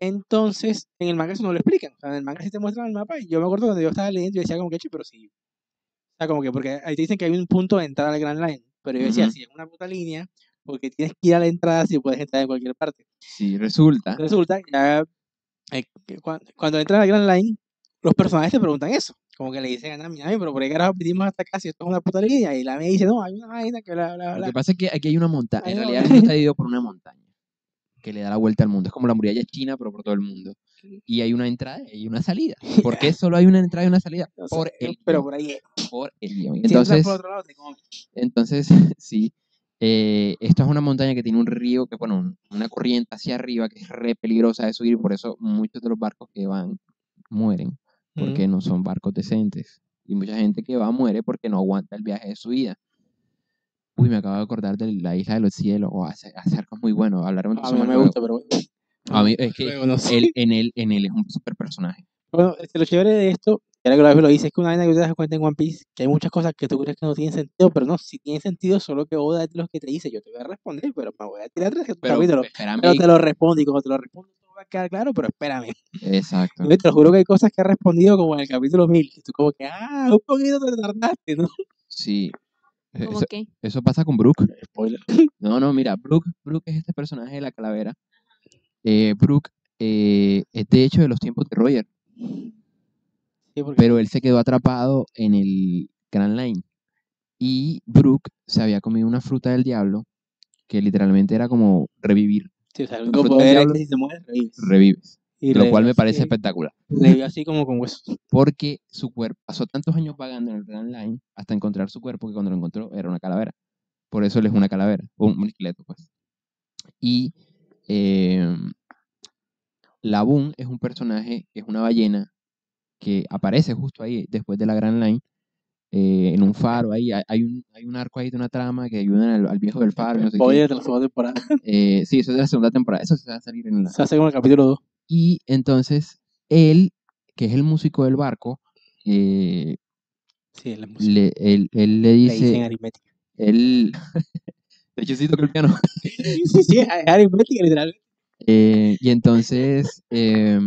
Speaker 2: Entonces, en el manga eso no lo explican. O sea, en el manga sí te muestran el mapa y yo me acuerdo cuando yo estaba leyendo, yo decía como que, "Che, pero sí. O sea, como que, porque ahí te dicen que hay un punto de entrada al Grand Line, pero yo decía,
Speaker 1: Ujú.
Speaker 2: si es una puta línea, porque tienes que ir a la entrada si puedes entrar en cualquier parte.
Speaker 1: Sí, resulta.
Speaker 2: Resulta que ya, eh, que cuan- cuando entran al Grand Line, los personajes te preguntan eso. Como que le dicen a Nami, Nami, pero ¿por qué carajo vinimos hasta acá si esto es una puta línea? Y la me dice, no, hay una vaina que bla, bla,
Speaker 1: Lo
Speaker 2: bla.
Speaker 1: que pasa es que aquí hay una montaña. En realidad el mundo está *laughs* dividido por una montaña que le da la vuelta al mundo. Es como la muralla china, pero por todo el mundo. Y hay una entrada y una salida. *laughs* ¿Por qué solo hay una entrada y una salida? Por el
Speaker 2: pero por ahí es.
Speaker 1: por el guion.
Speaker 2: Si entras
Speaker 1: Entonces,
Speaker 2: por otro lado, te
Speaker 1: entonces *laughs* sí. Eh, esto es una montaña que tiene un río, que bueno, un- una corriente hacia arriba que es re peligrosa de subir, por eso muchos de los barcos que van mueren, porque no son barcos decentes. Y mucha gente que va muere porque no aguanta el viaje de su vida. Uy, me acabo de acordar de la isla de los cielos, o hace algo muy bueno, hablaremos de
Speaker 2: A
Speaker 1: eso
Speaker 2: mí
Speaker 1: más
Speaker 2: me gusta, pero bueno.
Speaker 1: A mí es *laughs* que
Speaker 2: Luego no sé.
Speaker 1: él, en, él, en él es un super personaje.
Speaker 2: Bueno, este, lo chévere de esto, y ahora que lo vez lo dice, es que una vaina que tú te das cuenta en One Piece, que hay muchas cosas que tú crees que no tienen sentido, pero no, si tienen sentido, solo que Oda es los que te dice, yo te voy a responder, pero me voy a tirar tres
Speaker 1: Pero
Speaker 2: capítulos.
Speaker 1: espérame,
Speaker 2: Pero te lo respondo, y cuando te lo respondo, todo va a quedar claro, pero espérame.
Speaker 1: exacto.
Speaker 2: Yo te lo juro que hay cosas que ha respondido como en el capítulo 1000, que tú como que, ah, un poquito te tardaste, ¿no?
Speaker 1: Sí. E,
Speaker 3: ¿cómo
Speaker 1: Eso,
Speaker 3: que?
Speaker 1: eso pasa con Brooke.
Speaker 2: Spoiler. *laughs*
Speaker 1: No, no, mira, Brooke, Brooke es este personaje de la calavera. Eh, Brooke eh, es de hecho de los tiempos de Roger,
Speaker 2: Sí, porque
Speaker 1: pero él se quedó atrapado en el Grand Line. Y Brooke se había comido una fruta del diablo, que literalmente era como revivir,
Speaker 2: sí, o sea, el poder si se muere, revives.
Speaker 1: revives.
Speaker 2: Y
Speaker 1: Lo cual me parece
Speaker 2: así-
Speaker 1: espectacular,
Speaker 2: revive así como con huesos.
Speaker 1: porque su cuerpo pasó tantos años vagando en el Grand Line hasta encontrar su cuerpo que cuando lo encontró era una calavera. Por eso él es una calavera, o un esqueleto, pues. Y eh, Laboon es un personaje, es una ballena que aparece justo ahí después de la Grand Line, eh, en un faro ahí. Hay, un, hay un arco ahí de una trama que ayudan al, al viejo del faro. No sé qué.
Speaker 2: Spoiler de la segunda temporada. *laughs*
Speaker 1: Eh, sí, eso es de la segunda temporada. Eso se va a salir en la.
Speaker 2: Se hace como el capítulo 2.
Speaker 1: Y entonces él, que es el músico del barco, eh,
Speaker 2: Sí, en la música.
Speaker 1: le, él, él le
Speaker 2: Le dicen
Speaker 1: dice,
Speaker 2: aritmética.
Speaker 1: él, *laughs* de hecho sí toca el piano, *laughs*
Speaker 2: sí, sí, aritmética, literal.
Speaker 1: Eh, y entonces eh,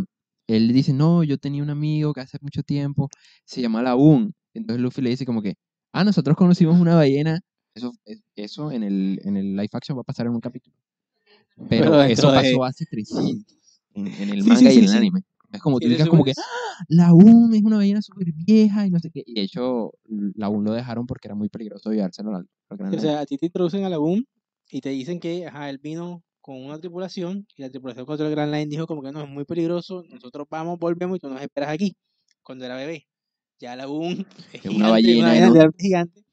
Speaker 1: él dice, no, yo tenía un amigo que hace mucho tiempo se llama Laboon. Entonces Luffy le dice como que, ah, nosotros conocimos una ballena. Eso, es- eso en el, en el live action va a pasar en un capítulo. Pero,
Speaker 2: Pero
Speaker 1: eso
Speaker 2: de-
Speaker 1: pasó hace 300 en, en el
Speaker 2: Sí,
Speaker 1: manga
Speaker 2: sí,
Speaker 1: y en el anime. Es como tú digas como que, ¡Ah! Laboon es una ballena súper vieja y no sé qué. Y de hecho, Laboon lo dejaron porque era muy peligroso llevárselo al, al Gran
Speaker 2: O sea, a ti te introducen a la boom y te dicen que ajá, él vino con una tripulación y la tripulación contra el Grand Line dijo como que no, es muy peligroso, nosotros vamos, volvemos y tú nos esperas aquí, cuando era bebé. Ya la *laughs* es
Speaker 1: una
Speaker 2: gigante,
Speaker 1: ballena
Speaker 2: ballena gigante.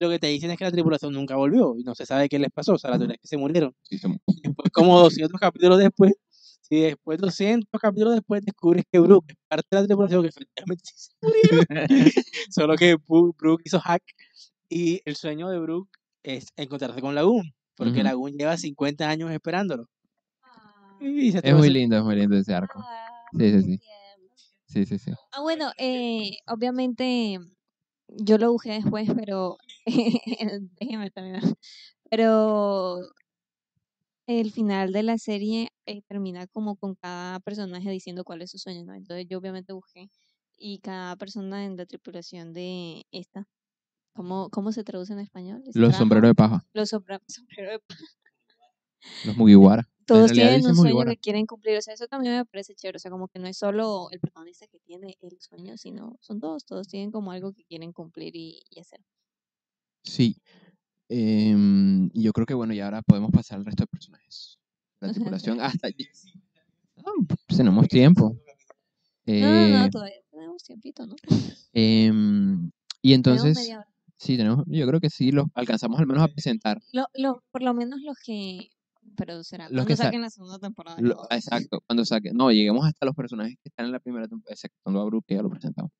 Speaker 2: Lo que te dicen es que la tripulación nunca volvió y no se sabe qué les pasó, o sea, la teoría es que se murieron.
Speaker 1: Sí,
Speaker 2: Después, como 200 capítulos después, si después 200 capítulos después descubres que Brooke es parte de la tripulación que efectivamente sí se murieron, *laughs* solo que Brooke hizo hack y el sueño de Brooke es encontrarse con Lagoon, porque
Speaker 1: Ujú.
Speaker 2: Lagoon lleva 50 años esperándolo. Y se
Speaker 1: Es muy lindo, es muy lindo ese arco. Sí, sí, sí. Sí, sí, sí.
Speaker 3: Ah, bueno, eh, obviamente yo lo busqué después, pero *laughs* déjeme terminar. Pero el final de la serie eh, termina como con cada personaje diciendo cuál es su sueño, ¿no? Entonces yo obviamente busqué y cada persona en la tripulación de esta, ¿cómo, cómo se traduce en español?
Speaker 1: Los sombreros de paja,
Speaker 3: Los sombreros de paja. *laughs*
Speaker 1: los Mugiwara. *laughs*
Speaker 3: Todos tienen un sueño que quieren cumplir, o sea, eso también me parece chévere, o sea, como que no es solo el protagonista que tiene el sueño, sino son todos, todos tienen como algo que quieren cumplir y, y hacer.
Speaker 1: Sí. Y yo creo que bueno, y ahora podemos pasar al resto de personajes. La tripulación *laughs* hasta allí. Ah, pues tenemos tiempo.
Speaker 3: No, no, no,
Speaker 1: Eh,
Speaker 3: todavía tenemos tiempito, ¿no?
Speaker 1: em, y entonces. Sí, tenemos, yo creo que sí, los alcanzamos al menos a presentar.
Speaker 3: Lo, lo, por lo menos los que. Será
Speaker 1: Los
Speaker 3: cuando
Speaker 1: que sa-
Speaker 3: saquen la segunda temporada.
Speaker 1: Exacto, cuando saque. No, lleguemos hasta los personajes que están en la primera temporada, exceptuando a Brook, que ya lo presentamos.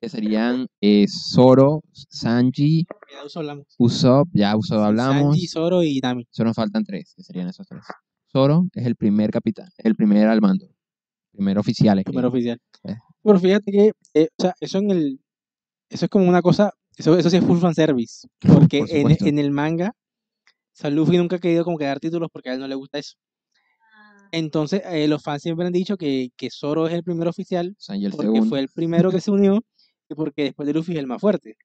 Speaker 1: Que serían eh, Zoro, Sanji,
Speaker 2: Ya hablamos.
Speaker 1: Usopp, ya Usopp hablamos.
Speaker 2: Sanji, Zoro y Nami.
Speaker 1: Solo nos faltan tres, que serían esos tres. Zoro es el primer capitán, el primer al mando, primer oficial. es que-
Speaker 2: Primer oficial.
Speaker 1: Eh.
Speaker 2: Pero fíjate que, eh, o sea, eso en el, eso es como una cosa, eso, eso sí es full fanservice. *laughs* Porque
Speaker 1: Por
Speaker 2: en, en el manga, o sea, Luffy nunca ha querido como que dar títulos porque a él no le gusta eso. Entonces, eh, los fans siempre han dicho que, que Zoro es el primer oficial
Speaker 1: Sanji el
Speaker 2: porque
Speaker 1: segundo.
Speaker 2: fue el primero que se *laughs* unió y porque después de Luffy es el más fuerte.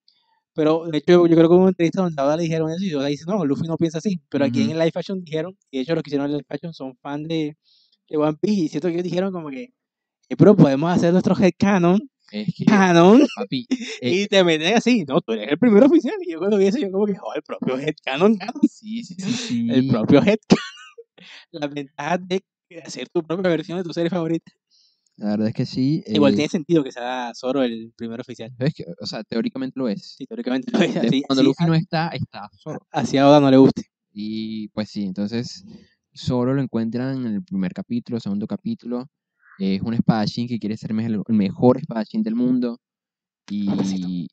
Speaker 2: Pero de hecho, yo creo que hubo una entrevista donde ahora le dijeron eso y Oda dice, no, Luffy no piensa así. Pero aquí en
Speaker 1: Ujú.
Speaker 2: el live fashion dijeron, y de hecho los que hicieron el live fashion son fan de, de One Piece y siento que ellos dijeron como que, "Eh, pero podemos hacer nuestro headcanon,
Speaker 1: Es que,
Speaker 2: canon,
Speaker 1: papi, *laughs* eh,
Speaker 2: y te meten así, no, tú eres el primer oficial. Y yo cuando vi eso, yo como que, oh, el propio headcanon, canon,
Speaker 1: sí, sí, sí, *laughs* sí.
Speaker 2: el propio headcanon. *laughs* Las ventajas de hacer tu propia versión de tu serie favorita.
Speaker 1: La verdad es que sí.
Speaker 2: Igual
Speaker 1: eh,
Speaker 2: tiene sentido que sea Zoro el primer oficial.
Speaker 1: O sea, teóricamente lo es.
Speaker 2: Sí, teóricamente lo es así.
Speaker 1: Cuando
Speaker 2: así,
Speaker 1: Luffy no está, está Zoro.
Speaker 2: así a Oda no le guste.
Speaker 1: Y pues sí, entonces Zoro lo encuentran en el primer capítulo, segundo capítulo. Es un espadachín que quiere ser el mejor espadachín del mundo. Y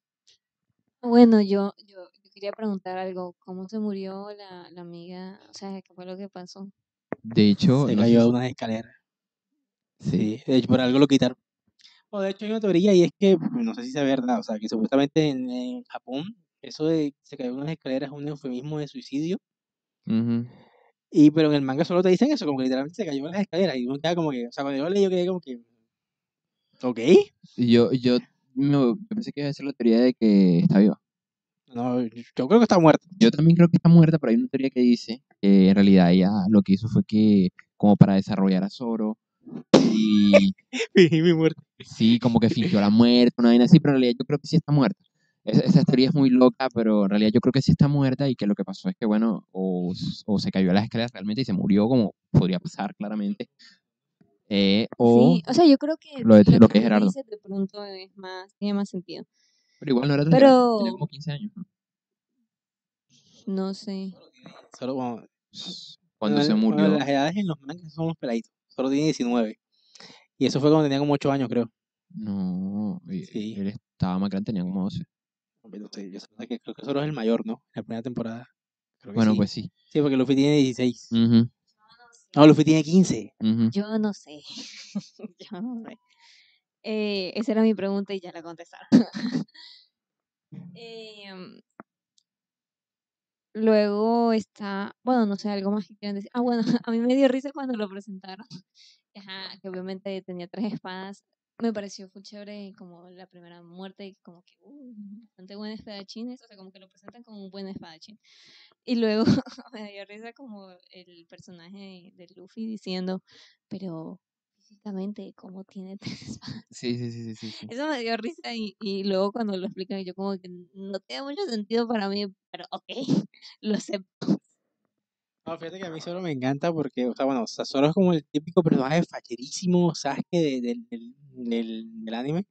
Speaker 3: Bueno, yo, yo, yo quería preguntar algo. ¿Cómo se murió la, la amiga? O sea, ¿qué fue lo que pasó?
Speaker 1: de hecho,
Speaker 2: Se
Speaker 1: no
Speaker 2: cayó de unas escaleras.
Speaker 1: sí,
Speaker 2: de hecho, por algo lo quitaron. O de hecho, hay una teoría y es que, no sé si sea verdad, o sea, que supuestamente en, en Japón, eso de se cayó de unas escaleras es un eufemismo de suicidio.
Speaker 1: ujú.
Speaker 2: Y, pero en el manga solo te dicen eso, como que literalmente se cayó de las escaleras. Y uno queda como que, o sea, cuando yo leí, yo quedé como que, ok,
Speaker 1: yo, yo, me- yo pensé que iba a ser la teoría de que está viva.
Speaker 2: no, yo creo que está muerto.
Speaker 1: Yo también creo que está muerta, pero hay una teoría que dice que en realidad ella lo que hizo fue que, como para desarrollar a Zoro, y *laughs*
Speaker 2: mi muerte.
Speaker 1: sí, como que fingió la muerte, una vaina así, pero en realidad yo creo que sí está muerta. Esa, esa teoría es muy loca, pero en realidad yo creo que sí está muerta y que lo que pasó es que, bueno, o, o se cayó a las escaleras realmente y se murió, como podría pasar claramente, eh, o,
Speaker 3: Sí, o sea, yo creo que
Speaker 1: lo de- lo que es
Speaker 3: tú
Speaker 1: Gerardo.
Speaker 3: dices de pronto es más, tiene más sentido.
Speaker 1: pero igual no era tan tenía
Speaker 3: Pero,
Speaker 1: como 15 años, ¿no?
Speaker 3: no sé.
Speaker 2: Solo, bueno,
Speaker 1: Cuando
Speaker 2: bueno,
Speaker 1: se
Speaker 2: bueno,
Speaker 1: murió.
Speaker 2: las edades en los mangas son los peladitos. Solo tiene 19. Y eso fue cuando tenía como 8 años, creo.
Speaker 1: No,
Speaker 2: Sí.
Speaker 1: él estaba más grande, tenía como 12.
Speaker 2: Yo sé que creo que Zoro es el mayor, ¿no? En la primera temporada. Creo que
Speaker 1: Bueno,
Speaker 2: sí.
Speaker 1: pues sí.
Speaker 2: Sí, porque Luffy tiene 16.
Speaker 1: Ujú,
Speaker 2: No, Luffy tiene 15.
Speaker 1: ujú.
Speaker 3: Yo no sé. *laughs* Yo no sé. Eh, esa era mi pregunta y ya la contestaron. *laughs* Em, luego está, bueno, no sé, algo más que quieran decir. Ah, bueno, *laughs* a mí me dio risa cuando lo presentaron. Ajá, que obviamente tenía tres espadas. Me pareció muy chévere como la primera muerte, y como que, uh, bastante buen espadachín, o sea, como que lo presentan como un buen espadachín. Y luego *laughs* me dio risa como el personaje de, Luffy diciendo, pero físicamente, ¿cómo tiene *laughs* tres espadas?
Speaker 1: Sí, sí, sí, sí, sí, sí.
Speaker 3: Eso me dio risa y, y luego cuando lo explican yo como que no tiene mucho sentido para mí, pero ok, *laughs* lo acepto.
Speaker 2: No, fíjate que a mí Zoro me encanta porque, o sea, bueno, o sea, Zoro es como el típico personaje facherísimo, Sasuke de- del, del, anime.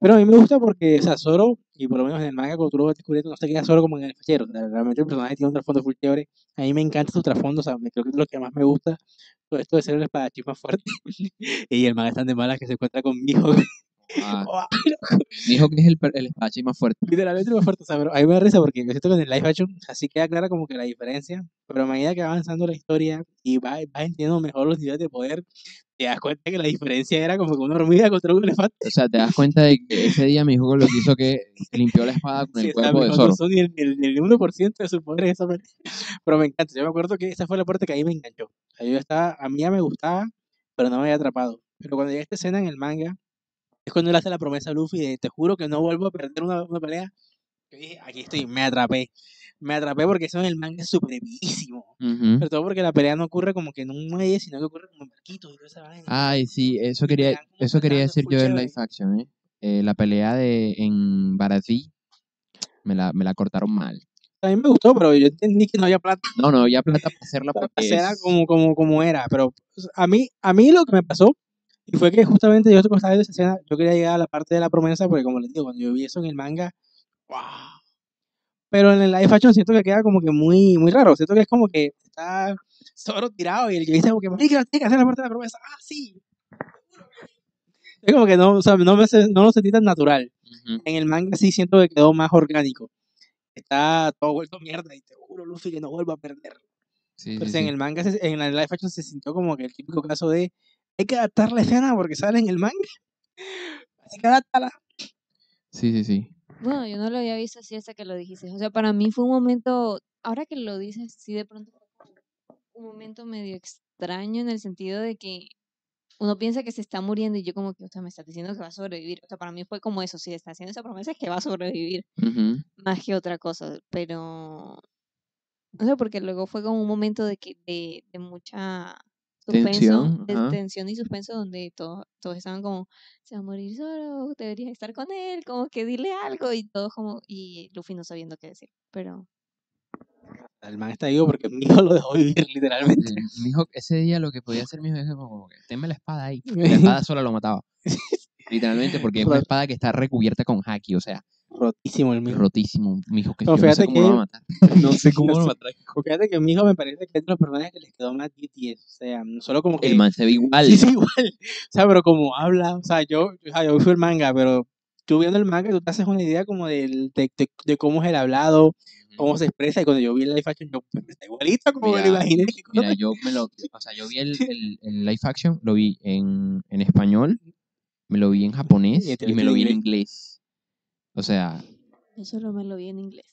Speaker 2: Pero a mí me gusta porque, o sea, Zoro, y por lo menos en el manga, cuando tú lo vas descubriendo, no se queda Zoro como en el fachero. realmente el personaje tiene un trasfondo full. A mí me encanta su trasfondo, o sea, creo que es lo que más me gusta, todo esto de ser el espadachín más fuerte. *laughs* y el manga es tan de malas que se encuentra con mi hijo. *laughs*
Speaker 1: Ah, *laughs* dijo que es el, el espadachín más fuerte.
Speaker 2: Literalmente más fuerte, o sea, pero a mí me da risa porque yo siento que en el live action así queda clara como que la diferencia, pero a medida que va avanzando la historia y va- vas entendiendo mejor los niveles de poder, te das cuenta que la diferencia era como que una hormiga contra un elefante.
Speaker 1: O sea, te das cuenta de que ese día mi hijo lo que hizo que limpió la espada con
Speaker 2: Sí,
Speaker 1: el cuerpo de Zoro.
Speaker 2: ni el, el- el 1% de sus poderes esa. Pero me encanta, yo me acuerdo que esa fue la parte que a mí me enganchó. O sea, yo estaba, a mí ya me gustaba, pero no me había atrapado. Pero cuando llega esta escena en el manga, es cuando él hace la promesa a Luffy de te juro que no vuelvo a perder una, una pelea. Yo dije, aquí estoy, me atrapé. Me atrapé porque eso en el manga es súper epiquísimo.
Speaker 1: Ujú.
Speaker 2: Sobre todo porque la pelea no ocurre como que en un muelle, sino que ocurre como en barquitos y toda esa vaina.
Speaker 1: Ay, sí, eso
Speaker 2: Y
Speaker 1: quería, eso quería decir yo
Speaker 2: chévere.
Speaker 1: live action, ¿eh? Eh, la pelea de en Baratí me la, me la cortaron mal.
Speaker 2: A mí me gustó, pero yo entendí que no había plata
Speaker 1: No, no, ya plata para hacerla *laughs*
Speaker 2: para
Speaker 1: porque
Speaker 2: hacerla
Speaker 1: es-
Speaker 2: como, como, como era. Pero pues, a mí, a mí lo que me pasó y fue que justamente yo estaba viendo esa escena, yo quería llegar a la parte de la promesa, porque como les digo, cuando yo vi eso en el manga, ¡wow! Pero en el live action siento que queda como que muy, muy raro. Siento que es como que está solo tirado y el que dice como que, tiene que hacer la parte de la promesa. Ah, sí. Es como que no, o sea, no, me, no lo sentí tan natural.
Speaker 1: Ujú.
Speaker 2: En el manga sí siento que quedó más orgánico. Está todo vuelto mierda y te juro, Luffy, que no vuelva a perder.
Speaker 1: Sí,
Speaker 2: Pero
Speaker 1: sí,
Speaker 2: en
Speaker 1: sí.
Speaker 2: el manga, se- en el live action se sintió como que el típico caso de hay que adaptar la escena porque sale en el manga. Así que adáptala.
Speaker 1: Sí, sí, sí.
Speaker 3: Bueno, yo no lo había visto así hasta que lo dijiste. O sea, para mí fue un momento, ahora que lo dices, sí de pronto fue como un momento medio extraño en el sentido de que uno piensa que se está muriendo y yo como que, o sea, me estás diciendo que va a sobrevivir. O sea, para mí fue como eso, si está haciendo esa promesa es que va a sobrevivir, más que otra cosa. Pero, no sé, porque luego fue como un momento de, que, de, de mucha suspenso,
Speaker 1: Tensión,
Speaker 3: de tensión y suspenso donde todos, todos estaban como, se va a morir solo, deberías estar con él, como que dile algo y todos como, y Luffy no sabiendo qué decir. Pero,
Speaker 2: El man está vivo porque *laughs* mi hijo lo dejó vivir, literalmente.
Speaker 1: El- mijo, ese día lo que podía hacer mi hijo es como que tenme la espada ahí. Y La *laughs* espada sola lo mataba. *laughs* Literalmente, porque es una espada que está recubierta con haki, o sea,
Speaker 2: Rotísimo el mijo.
Speaker 1: rotísimo. Mijo, que
Speaker 2: No,
Speaker 1: yo no sé cómo lo va a matar. *laughs* No sé *laughs* cómo lo
Speaker 2: sé.
Speaker 1: matará.
Speaker 2: Fíjate que mi hijo me parece que es de los personajes que les quedó más 10 10. O sea, no solo como que.
Speaker 1: El man se ve igual.
Speaker 2: Sí, *laughs* sí, igual. O sea, pero como habla, o sea, yo, yo fui el manga, pero tú viendo el manga, tú te haces una idea como del, de, de, de cómo es el hablado, cómo se expresa, y cuando yo vi el live action, yo, está igualito como me lo
Speaker 1: Mira,
Speaker 2: imaginé.
Speaker 1: Mira, yo me lo, o sea, yo vi el, el, el live action, lo vi en, en español, me lo vi en japonés *laughs*
Speaker 2: Y
Speaker 1: me lo vi en
Speaker 2: inglés.
Speaker 1: O sea,
Speaker 3: yo solo me lo vi en inglés.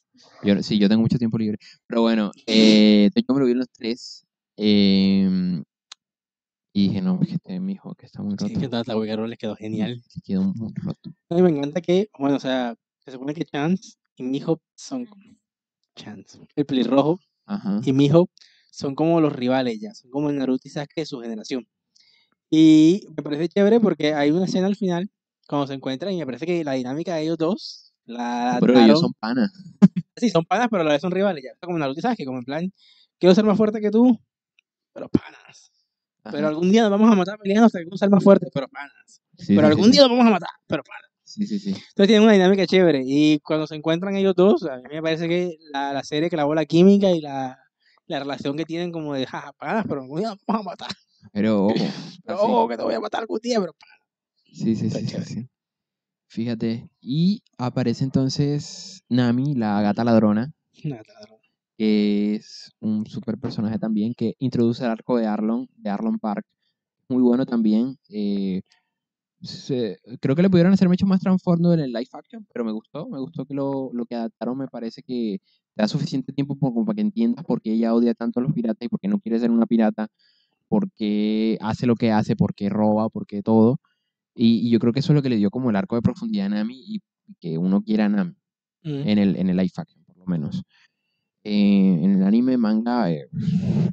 Speaker 1: yo, sí, yo tengo mucho tiempo libre. Pero bueno, *laughs* eh, yo me lo vi en los tres. em, y dije, no, que este mi hijo que está muy roto.
Speaker 2: Sí, que Tata Guerrero les quedó genial.
Speaker 1: que quedó muy roto.
Speaker 2: A mí me encanta que, bueno, o sea, se supone que Chance y Mijo son. Chance, el pelirrojo
Speaker 1: Ajá.
Speaker 2: y Mijo son como los rivales ya, son como el Naruto y Sasuke de su generación. Y me parece chévere porque hay una escena al final cuando se encuentran y me parece que la dinámica de ellos dos la
Speaker 1: Pero ellos son panas. *laughs*
Speaker 2: Sí, son panas, pero a la vez son rivales ya. Como Naruto y Sasuke, como en plan, quiero ser más fuerte que tú, pero panas. Pero algún día nos vamos a matar peleando hasta que quiero ser más fuerte, pero panas.
Speaker 1: Sí,
Speaker 2: pero
Speaker 1: sí,
Speaker 2: algún
Speaker 1: sí,
Speaker 2: día nos vamos a matar, pero panas.
Speaker 1: Sí, sí, sí.
Speaker 2: Entonces tienen una dinámica chévere. Y cuando se encuentran ellos dos, a mí me parece que la, la serie clavó la química y la, la relación que tienen como de jaja, panas, pero algún día nos vamos a matar.
Speaker 1: Pero *laughs* ojo.
Speaker 2: Que te voy a matar algún día, pero.
Speaker 1: Sí, sí, sí, sí. Fíjate. Y aparece entonces Nami, la gata ladrona,
Speaker 2: Nada, nada.
Speaker 1: que es un super personaje también, que introduce el arco de Arlon, de Arlon Park. Muy bueno también. eh, se- creo que le pudieron hacer mucho más transformo en el live action, pero me gustó, me gustó que lo, lo que adaptaron, me parece que te da suficiente tiempo por- como para que entiendas por qué ella odia tanto a los piratas y por qué no quiere ser una pirata, por qué hace lo que hace, por qué roba, por qué todo. Y, y yo creo que eso es lo que le dio como el arco de profundidad a Nami y que uno quiera a Nami
Speaker 2: Mm.
Speaker 1: en el, en el live action, por lo menos. Eh, en el anime manga, eh,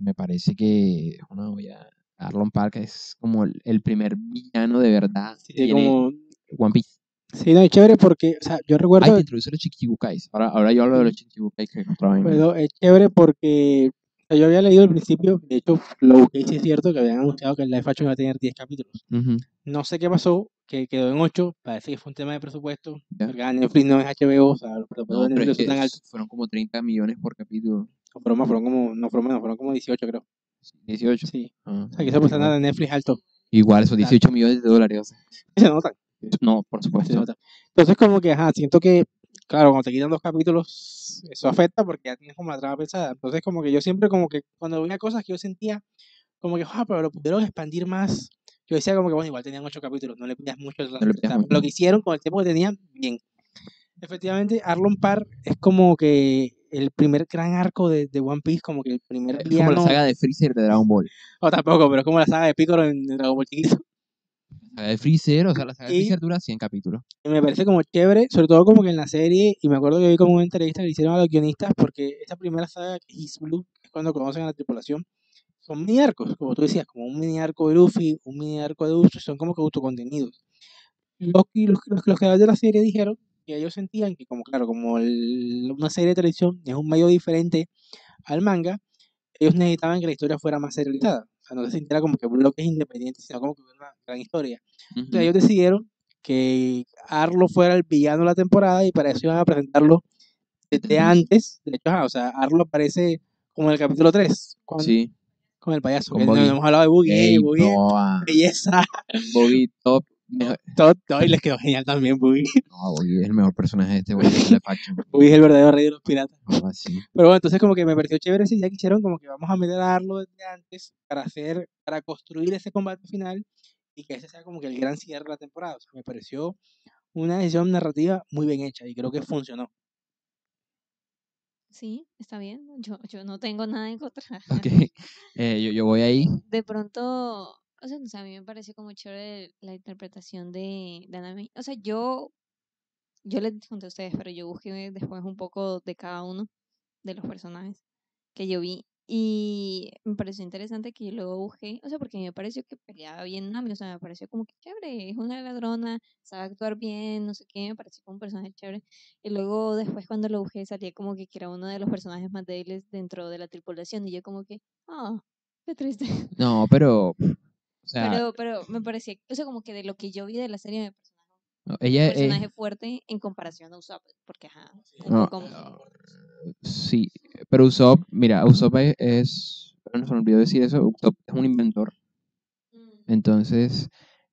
Speaker 1: me parece que una olla. Arlon Park es como el, el primer villano de verdad
Speaker 2: Sí,
Speaker 1: que
Speaker 2: como...
Speaker 1: One Piece.
Speaker 2: sí, no, es chévere porque, o sea, yo
Speaker 1: Ay,
Speaker 2: recuerdo,
Speaker 1: te introduce los Chichibukais. Ahora, ahora yo hablo de los Chichibukais, que es otra vaina.
Speaker 2: pero es chévere porque yo había leído al principio, de hecho, lo y sí es cierto que habían anunciado que el live action iba a tener 10 capítulos.
Speaker 1: Ujú,
Speaker 2: No sé qué pasó, que quedó en 8, parece que fue un tema de presupuesto,
Speaker 1: ya.
Speaker 2: porque ah, Netflix no es HBO, o sea, los
Speaker 1: No,
Speaker 2: presupuestos de
Speaker 1: pero
Speaker 2: Netflix
Speaker 1: es
Speaker 2: son
Speaker 1: que
Speaker 2: tan altos.
Speaker 1: fueron como 30 millones por capítulo.
Speaker 2: No, fueron más, fueron como, no fueron menos, fueron como 18 creo.
Speaker 1: 18.
Speaker 2: Sí,
Speaker 1: Ah,
Speaker 2: o sea, que porcentaje
Speaker 1: igual,
Speaker 2: de Netflix alto.
Speaker 1: igual, esos 18 millones de dólares. o sea, *laughs*
Speaker 2: Se nota,
Speaker 1: No, por
Speaker 2: se
Speaker 1: supuesto.
Speaker 2: nota. Entonces como que, ajá, siento que, claro, cuando te quitan dos capítulos, eso afecta porque ya tienes como la trama pensada. Entonces como que yo siempre como que, cuando veía cosas que yo sentía, como que, ah, pero lo pudieron expandir más. Yo decía como que, bueno, igual tenían ocho capítulos, no le pidas mucho.
Speaker 1: No le
Speaker 2: o
Speaker 1: pidas
Speaker 2: sea,
Speaker 1: mucho.
Speaker 2: Lo que hicieron con el tiempo que tenían, bien. Efectivamente, Arlon Park es como que el primer gran arco de, de One Piece, como que el primer
Speaker 1: Es como la saga de Freezer de Dragon Ball.
Speaker 2: o tampoco, pero es como la saga de Piccolo en Dragon Ball chiquito.
Speaker 1: La saga de Freezer, o sea, la saga de
Speaker 2: Y-
Speaker 1: Freezer dura 100 capítulos.
Speaker 2: Me parece como chévere, sobre todo como que en la serie, y me acuerdo que vi como una entrevista que le hicieron a los guionistas, porque esta primera saga, East Blue, es cuando conocen a la tripulación, son mini arcos, como tú decías, como un mini arco de Luffy, un mini arco de Uso, son como que autocontenidos. Los, los, los, los creadores de la serie dijeron que ellos sentían que como, claro, como el- una serie de televisión es un medio diferente al manga, ellos necesitaban que la historia fuera más serializada. O sea, no se sintiera como que bloques independientes, sino como que una gran historia. Entonces ellos decidieron que Arlo fuera el villano de la temporada y para eso iban a presentarlo desde antes, de hecho, ajá, o sea, Arlo aparece como en el capítulo 3, con,
Speaker 1: Sí.
Speaker 2: con el payaso,
Speaker 1: Con
Speaker 2: que no,
Speaker 1: Buggy.
Speaker 2: hemos hablado de Boogie,
Speaker 1: Ey,
Speaker 2: Boogie,
Speaker 1: no, ah,
Speaker 2: belleza,
Speaker 1: Buggy top.
Speaker 2: Todo, y les quedó genial también Boogie. *laughs*
Speaker 1: No, Buggy es el mejor personaje de este güey de. *laughs*
Speaker 2: Boogie es el verdadero rey de los piratas.
Speaker 1: No, así.
Speaker 2: Pero bueno, entonces como que me pareció chévere esa idea que hicieron, como que vamos a meter a Arlo desde antes para hacer, para construir ese combate final y que ese sea como que el gran cierre de la temporada. O sea, me pareció una decisión narrativa muy bien hecha y creo que funcionó.
Speaker 3: Sí, está bien. Yo, yo no tengo nada en contra.
Speaker 1: Ok. *laughs* Eh, yo, yo voy ahí.
Speaker 3: De pronto, o sea, no sé, a mí me pareció como chévere la interpretación de, de. O sea, yo, yo les conté a ustedes, pero yo busqué después un poco de cada uno de los personajes que yo vi. Y me pareció interesante que yo luego busqué, o sea, porque me pareció que peleaba bien Nami, o sea, me pareció como que chévere, es una ladrona, sabe actuar bien, no sé qué, me pareció como un personaje chévere. Y luego después cuando lo busqué salía como que era uno de los personajes más débiles dentro de la tripulación y yo como que, ah, qué triste.
Speaker 1: No, pero. O sea,
Speaker 3: Pero, pero me parecía, o sea, como que de lo que yo vi de la serie me pareció
Speaker 1: no,
Speaker 3: un
Speaker 1: ella. eh,
Speaker 3: personaje fuerte en comparación a Usopp, porque ajá, un
Speaker 1: no,
Speaker 3: poco-
Speaker 1: sí, pero Usopp, mira, Usopp es. es bueno, se me olvidó decir eso. Usopp es un inventor.
Speaker 3: Mm,
Speaker 1: Entonces,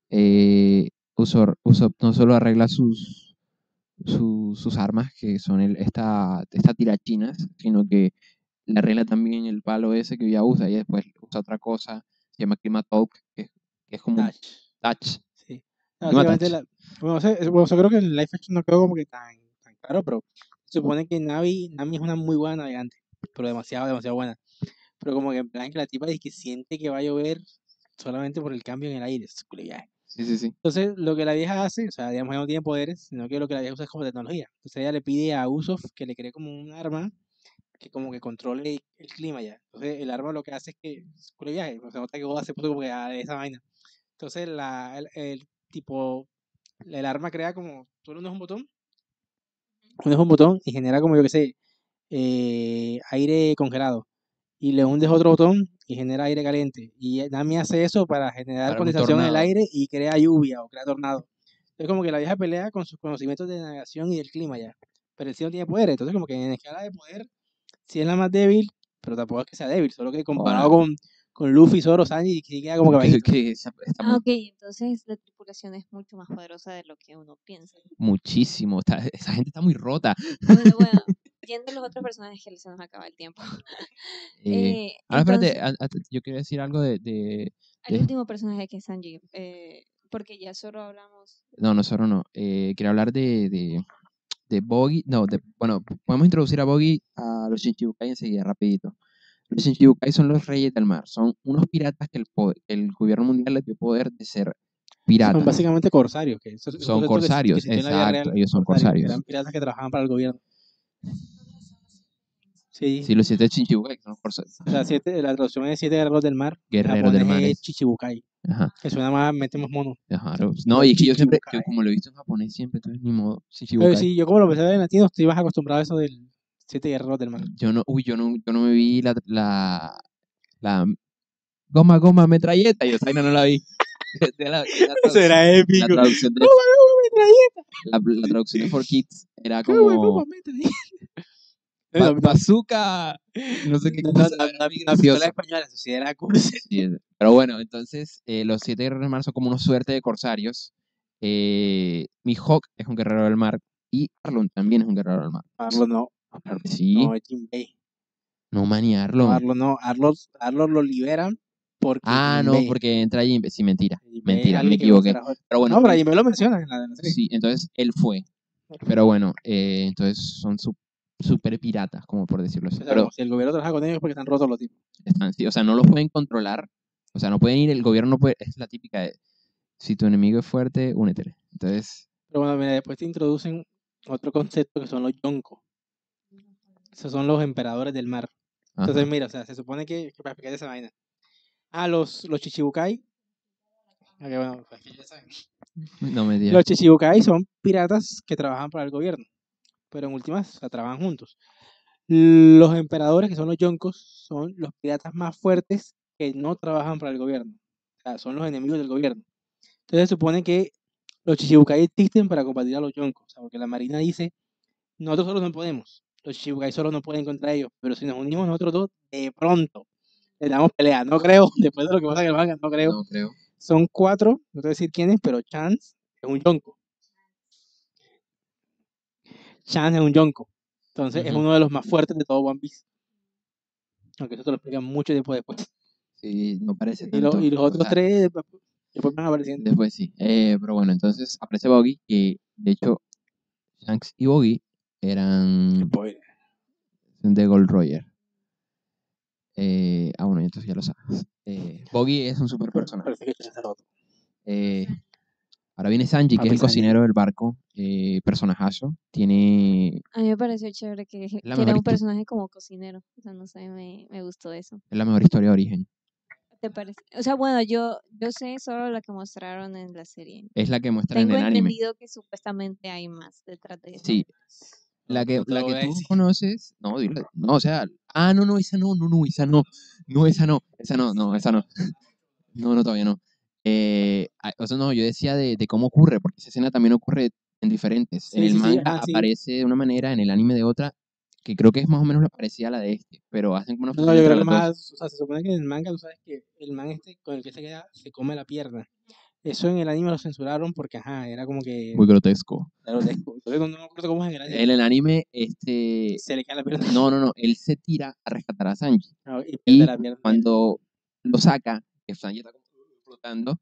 Speaker 1: eh, Usopp, Usopp no solo arregla sus, su- sus armas, que son el, esta, esta tirachinas, sino que le arregla también el palo ese que ya usa y después usa otra cosa, se llama Climatalk, que, que es como un
Speaker 2: Touch. Sí.
Speaker 1: No,
Speaker 2: Básicamente
Speaker 1: touch.
Speaker 2: la- bueno, o sea, es- bueno, o sea, creo que en live action no quedó como que tan, tan claro, pero se supone que Navi, Nami es una muy buena navegante, pero demasiado, demasiado buena. Pero como que en plan que la tipa dice que siente que va a llover solamente por el cambio en el aire. es.
Speaker 1: Sí, sí, sí.
Speaker 2: Entonces, lo que la vieja hace, o sea, digamos, ella no tiene poderes, sino que lo que la vieja usa es como tecnología. Entonces, ella le pide a Usopp que le cree como un arma que como que controle el clima ya. Entonces, el arma lo que hace es que, culo viaje, o sea, nota que Oda se puso como que a esa vaina. Entonces, la, el, el tipo, el arma crea como, tú le unes un botón, unes un botón y genera como, yo qué sé, eh, aire congelado. Y le hundes otro botón y genera aire caliente. Y Nami hace eso para generar
Speaker 1: Para
Speaker 2: condensación en el aire y crea lluvia o crea tornado. Es como que la vieja pelea con sus conocimientos de navegación y del clima ya. Pero él sí no tiene poder. Entonces, como que en escala de poder, sí es la más débil, pero tampoco es que sea débil. Solo que comparado con, con Luffy, Zoro, Sanji, sí queda como que *laughs*
Speaker 1: Que, que está
Speaker 3: Ah,
Speaker 1: mu-
Speaker 3: ok, entonces la tripulación es mucho más poderosa de lo que uno piensa.
Speaker 1: muchísimo. está- esa gente está muy rota.
Speaker 3: Bueno, bueno, *laughs* yendo a los otros personajes que se nos acaba el tiempo. *laughs*
Speaker 1: Eh,
Speaker 3: Eh,
Speaker 1: ahora, espérate,
Speaker 3: entonces,
Speaker 1: a- a- yo quería decir algo de, de-
Speaker 3: el
Speaker 1: de-
Speaker 3: último personaje que es Sanji, eh, porque ya solo hablamos.
Speaker 1: No, no, solo no. Eh, quería hablar de, de, de Boggy. No, de, bueno, podemos introducir a Boggy a los Shichibukai enseguida, rapidito. Los Shichibukai son los reyes del mar. Son unos piratas que el, el gobierno mundial les dio poder de ser piratas.
Speaker 2: Son básicamente corsarios. Que
Speaker 1: Son
Speaker 2: que-
Speaker 1: corsarios, exacto,
Speaker 2: real,
Speaker 1: ellos son corsarios.
Speaker 2: Eran piratas que trabajaban para el gobierno. Sí.
Speaker 1: Sí, los siete Shichibukai son los corsarios.
Speaker 2: O sea, siete, la traducción es siete guerreros del mar.
Speaker 1: Guerreros del mar.
Speaker 2: es- Chichibukai.
Speaker 1: Ajá,
Speaker 2: Que suena más, metemos mono.
Speaker 1: ajá. No, y es que yo siempre, yo
Speaker 2: Shichibukai.
Speaker 1: como lo he visto en japonés siempre, entonces ni modo.
Speaker 2: Pero sí, yo como lo pensé en latino, estoy más acostumbrado a eso del siete guerreros del mar.
Speaker 1: Yo no, uy, yo no, yo no me vi la, la, la goma, goma, metralleta. Yo esa vaina no la vi. *laughs* De la, de la *laughs* traducción-
Speaker 2: Será
Speaker 1: la
Speaker 2: épico.
Speaker 1: traducción de, la, la traducción de For Kids era como ba- bazooka, no sé qué cosa.
Speaker 2: la española, eso sí era *laughs* cursi.
Speaker 1: Sí, es- pero bueno, entonces eh, los siete guerreros del mar son como una suerte de corsarios. Eh, Mihawk es un guerrero del mar y Arlon también es un guerrero del mar.
Speaker 2: Arlo no.
Speaker 1: Sí,
Speaker 2: No, es Jinbei.
Speaker 1: no mani
Speaker 2: No,
Speaker 1: Arlon.
Speaker 2: Arlo no. Arlo, Arlo lo liberan porque.
Speaker 1: Ah, no, porque entra Jinbe. Sí, mentira. Mentira, me equivoqué. Pero bueno,
Speaker 2: No, pero Jinbei lo mencionan en la, en la serie.
Speaker 1: sí, entonces él fue. Pero bueno, eh, entonces son su- super piratas, como por decirlo así.
Speaker 2: O sea,
Speaker 1: Pero
Speaker 2: como si el gobierno trabaja con ellos es porque están rotos los tipos.
Speaker 1: están, sí, o sea, no los pueden controlar. O sea, no pueden ir, el gobierno no puede. Es la típica de si tu enemigo es fuerte, únete. Entonces,
Speaker 2: Pero bueno, mira, después te introducen otro concepto que son los yonko. Esos son los emperadores del mar.
Speaker 1: ajá,
Speaker 2: Entonces, mira, o sea, se supone que, que para explicar esa vaina. Ah, los, los chichibukai. Bueno, pues que ya saben.
Speaker 1: no me digas.
Speaker 2: Los chichibukai son piratas que trabajan para el gobierno. Pero en últimas, o sea, trabajan juntos. Los emperadores, que son los yonkos, son los piratas más fuertes que no trabajan para el gobierno. O sea, son los enemigos del gobierno. Entonces se supone que los chichibukai existen para combatir a los yonkos. O sea, porque la marina dice, nosotros solos no podemos. los Shibukai solo no pueden contra ellos, pero si nos unimos nosotros dos, de pronto le damos pelea. No creo, *laughs* después de lo que pasa en el manga, no creo.
Speaker 1: No creo.
Speaker 2: Son cuatro, no te voy a decir quién es, pero Chance es un Yonko. Chance es un Yonko. Entonces es uno de los más fuertes de todo One Piece. Aunque eso te lo explican mucho tiempo después.
Speaker 1: Sí, no parece
Speaker 2: Y, lo-
Speaker 1: tanto.
Speaker 2: y los
Speaker 1: o
Speaker 2: otros
Speaker 1: sea,
Speaker 2: tres después, van apareciendo.
Speaker 1: Después sí. Eh, pero bueno, entonces aparece Boggy, que de hecho Shanks y Boggy eran de Gold Roger. Eh, ah, bueno, entonces ya lo sabes. Eh, Boggy es un super personaje. Eh, ahora viene Sanji, que
Speaker 2: Papi
Speaker 1: es el
Speaker 2: Sanji.
Speaker 1: cocinero del barco. Eh, personajazo. Tiene.
Speaker 3: A mí me pareció chévere que, que era un personaje como cocinero. O sea, no sé, me, me gustó eso.
Speaker 1: Es la mejor historia de origen.
Speaker 3: ¿Te parece? O sea, bueno, yo, yo sé solo la que mostraron en la serie.
Speaker 1: Es la que muestra
Speaker 3: Tengo
Speaker 1: en el anime.
Speaker 3: entendido que supuestamente hay más detrás de eso.
Speaker 1: Sí. La que,
Speaker 2: no
Speaker 1: la que tú conoces. No, dilo. No, o sea. Ah, no, no, esa no, no, no, esa no. No, esa no. Esa no, no, esa no. *laughs* No, no, todavía no. Eh, ah, o sea, no, yo decía de, de cómo ocurre, porque esa escena también ocurre en diferentes. en
Speaker 2: Sí,
Speaker 1: el
Speaker 2: sí,
Speaker 1: manga
Speaker 2: ajá, sí.
Speaker 1: aparece de una manera, en el anime de otra, que creo que es más o menos la parecida a la de este, pero hacen como una
Speaker 2: No, yo creo que más, o sea, se supone que en el manga, tú sabes que el man este con el que se queda se come la pierna. Eso en el anime lo censuraron porque, ajá, era como que
Speaker 1: Muy grotesco.
Speaker 2: grotesco. Entonces no, me acuerdo cómo es en el anime.
Speaker 1: En el anime, este...
Speaker 2: Se le cae la pierna
Speaker 1: No, no, no, él se tira a rescatar a Sanji.
Speaker 2: no, y
Speaker 1: Y
Speaker 2: la pierna.
Speaker 1: Cuando lo saca, que Sanji está como flotando,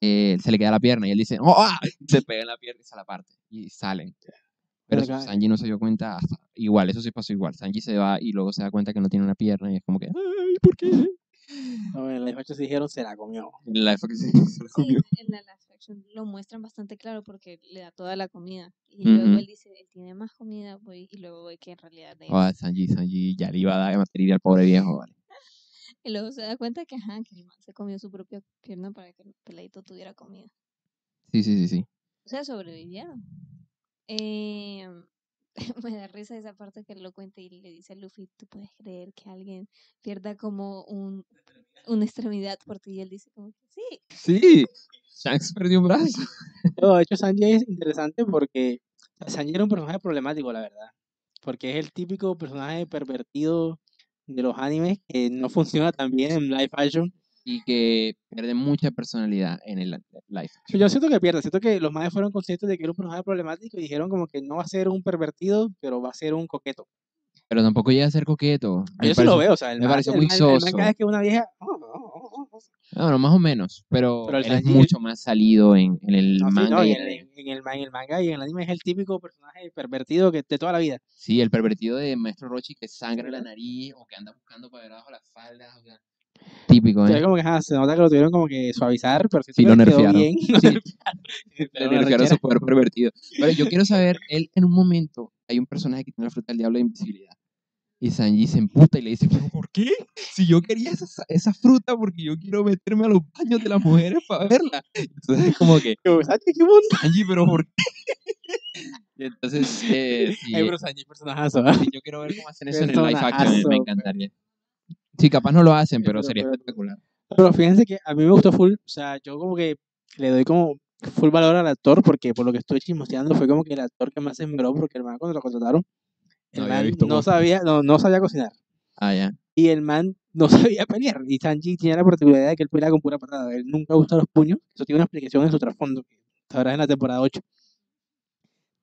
Speaker 1: eh, se le queda la pierna y él dice, ¡Oh! ah", *laughs* Se pega en la pierna y se la parte. Y salen. Pero Sanji no se dio cuenta hasta... Igual, eso sí pasó igual. Sanji se va y luego se da cuenta que no tiene una pierna y es como que, ¡ay, ¿por qué? *laughs*
Speaker 2: No, en la Action se dijeron se la comió.
Speaker 1: En la que se, se la
Speaker 3: Sí,
Speaker 1: comió.
Speaker 3: en la live action lo muestran bastante claro porque le da toda la comida. Y luego
Speaker 1: Ujú.
Speaker 3: él dice, él tiene más comida, voy, y luego ve que en realidad es.
Speaker 1: Ah, Sanji, Sanji ya le iba a dar material al pobre viejo, vale. *laughs*
Speaker 3: Y luego se da cuenta que, ajá, que el man se comió su propia pierna para que el peladito tuviera comida.
Speaker 1: Sí, sí, sí, sí.
Speaker 3: O sea, sobrevivieron. Eh, *laughs* me da risa esa parte que él lo cuenta y le dice a Luffy, ¿tú puedes creer que alguien pierda como un, una extremidad por ti? Y él dice como, que sí.
Speaker 1: Sí, Shanks perdió un brazo. *laughs*
Speaker 2: No, de hecho, Sanji es interesante porque Sanji era un personaje problemático, la verdad. Porque es el típico personaje pervertido de los animes que no funciona tan bien en live action.
Speaker 1: Y que pierde mucha personalidad en el live.
Speaker 2: Pero Yo siento que pierde, siento que los madres fueron conscientes de que era un personaje problemático y dijeron como que no va a ser un pervertido, pero va a ser un coqueto.
Speaker 1: Pero tampoco llega a ser coqueto.
Speaker 2: Ah, Yo sí lo veo, o sea, el
Speaker 1: me
Speaker 2: man-
Speaker 1: pareció
Speaker 2: el
Speaker 1: muy
Speaker 2: man- el
Speaker 1: soso.
Speaker 2: cada vez que una vieja... oh, oh, oh.
Speaker 1: Ah, Bueno, más o menos. Pero,
Speaker 2: Pero
Speaker 1: él es mucho más salido en, en el
Speaker 2: No, sí,
Speaker 1: manga
Speaker 2: no,
Speaker 1: y en el-
Speaker 2: en el ma- en el manga y en el anime es el típico personaje pervertido que de toda la vida.
Speaker 1: Sí, el pervertido de Maestro Rochi que sangra la nariz o que anda buscando para debajo de las faldas. O sea, típico, ¿eh?
Speaker 2: como que ajá, se nota que lo tuvieron como que suavizar, pero siento
Speaker 1: Sí, lo
Speaker 2: quedó
Speaker 1: nerfearon.
Speaker 2: bien. *laughs* lo
Speaker 1: Sí.
Speaker 2: nerfearon.
Speaker 1: Le
Speaker 2: una
Speaker 1: nerfearon
Speaker 2: rechera.
Speaker 1: su poder pervertido. Pero yo quiero saber, él en un momento, hay un personaje que tiene la fruta del diablo de invisibilidad. Y Sanji se emputa y le dice, ¿pero por qué? Si yo quería esa, esa fruta porque yo quiero meterme a los baños de las mujeres para verla. Entonces es como que,
Speaker 2: ¿sabes qué mundo?
Speaker 1: Sanji, ¿pero por qué? Y entonces, eh, sí,
Speaker 2: Ay, pero Sanji es personajazo,
Speaker 1: sí, yo quiero ver cómo hacen eso en el live action, me- me encantaría. Sí, capaz no lo hacen, pero sería espectacular.
Speaker 2: Pero fíjense que a mí me gustó full, o sea, yo como que le doy como full valor al actor porque por lo que estoy chismoseando fue como que el actor que más se esmeró porque el man cuando lo contrataron, el
Speaker 1: No
Speaker 2: man
Speaker 1: visto
Speaker 2: no sabía, no, no sabía cocinar
Speaker 1: Ah, ya.
Speaker 2: y el man no *laughs* sabía pelear y Sanji tiene la particularidad de que él pelea con pura patada, él nunca usa los puños, eso tiene una explicación en su trasfondo, que sabrás en la temporada 8.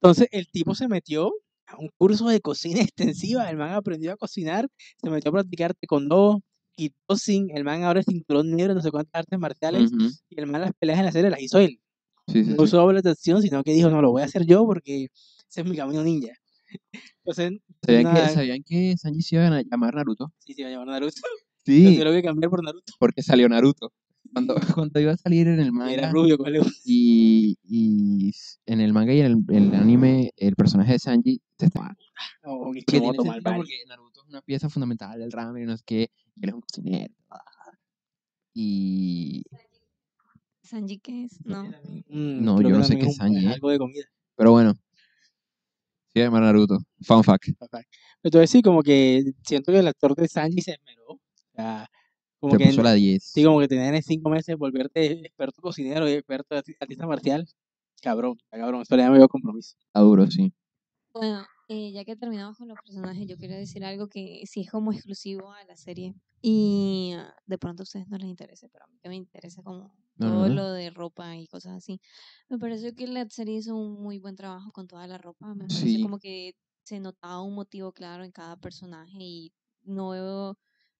Speaker 2: Entonces el tipo se metió a un curso de cocina *laughs* extensiva, el man aprendió a cocinar, se metió a practicar taekwondo, kickboxing, el man ahora es cinturón negro, no sé cuántas artes marciales, y el man las peleas en la serie las hizo él.
Speaker 1: Sí, sí,
Speaker 2: No
Speaker 1: sí.
Speaker 2: usó de acción, sino que dijo, no, lo voy a hacer yo porque ese es mi camino ninja. *laughs* Entonces,
Speaker 1: ¿Sabían,
Speaker 2: nada,
Speaker 1: que, ¿Sabían que Sanji se iba a llamar Naruto?
Speaker 2: sí, se va a llamar Naruto. *laughs*
Speaker 1: Sí,
Speaker 2: Yo lo voy a cambiar por Naruto.
Speaker 1: porque salió Naruto. Cuando, *laughs* cuando iba a salir en el
Speaker 2: Era
Speaker 1: manga
Speaker 2: rubio, con el-
Speaker 1: y, y en el manga y en el, en el anime, el personaje de Sanji se está
Speaker 2: o un
Speaker 1: que tiene
Speaker 2: malvado.
Speaker 1: porque Naruto es una pieza fundamental del ramen no es que él es un cocinero. Y
Speaker 3: ¿Sanji qué es? No.
Speaker 2: Mm,
Speaker 1: No, yo no sé qué
Speaker 2: es
Speaker 1: Sanji, ¿eh?
Speaker 2: Algo de comida.
Speaker 1: pero bueno, se llama Naruto. Fun fact.
Speaker 2: Entonces sí, como que siento que el actor de Sanji se esmeró. O sea, como
Speaker 1: Se
Speaker 2: que,
Speaker 1: puso la 10.
Speaker 2: sí, como que tener en cinco meses volverte experto cocinero y experto arti- artista marcial. Cabrón, cabrón, eso le llamo yo compromiso.
Speaker 1: Está duro, sí.
Speaker 3: Bueno, Eh, ya que terminamos con los personajes, yo quería decir algo que sí es como exclusivo a la serie. Y ah, de pronto a ustedes no les interese, pero a mí que me interesa como
Speaker 1: No,
Speaker 3: todo
Speaker 1: no.
Speaker 3: lo de ropa y cosas así. Me pareció que la serie hizo un muy buen trabajo con toda la ropa. Me
Speaker 1: Sí.
Speaker 3: como que se notaba un motivo claro en cada personaje y no,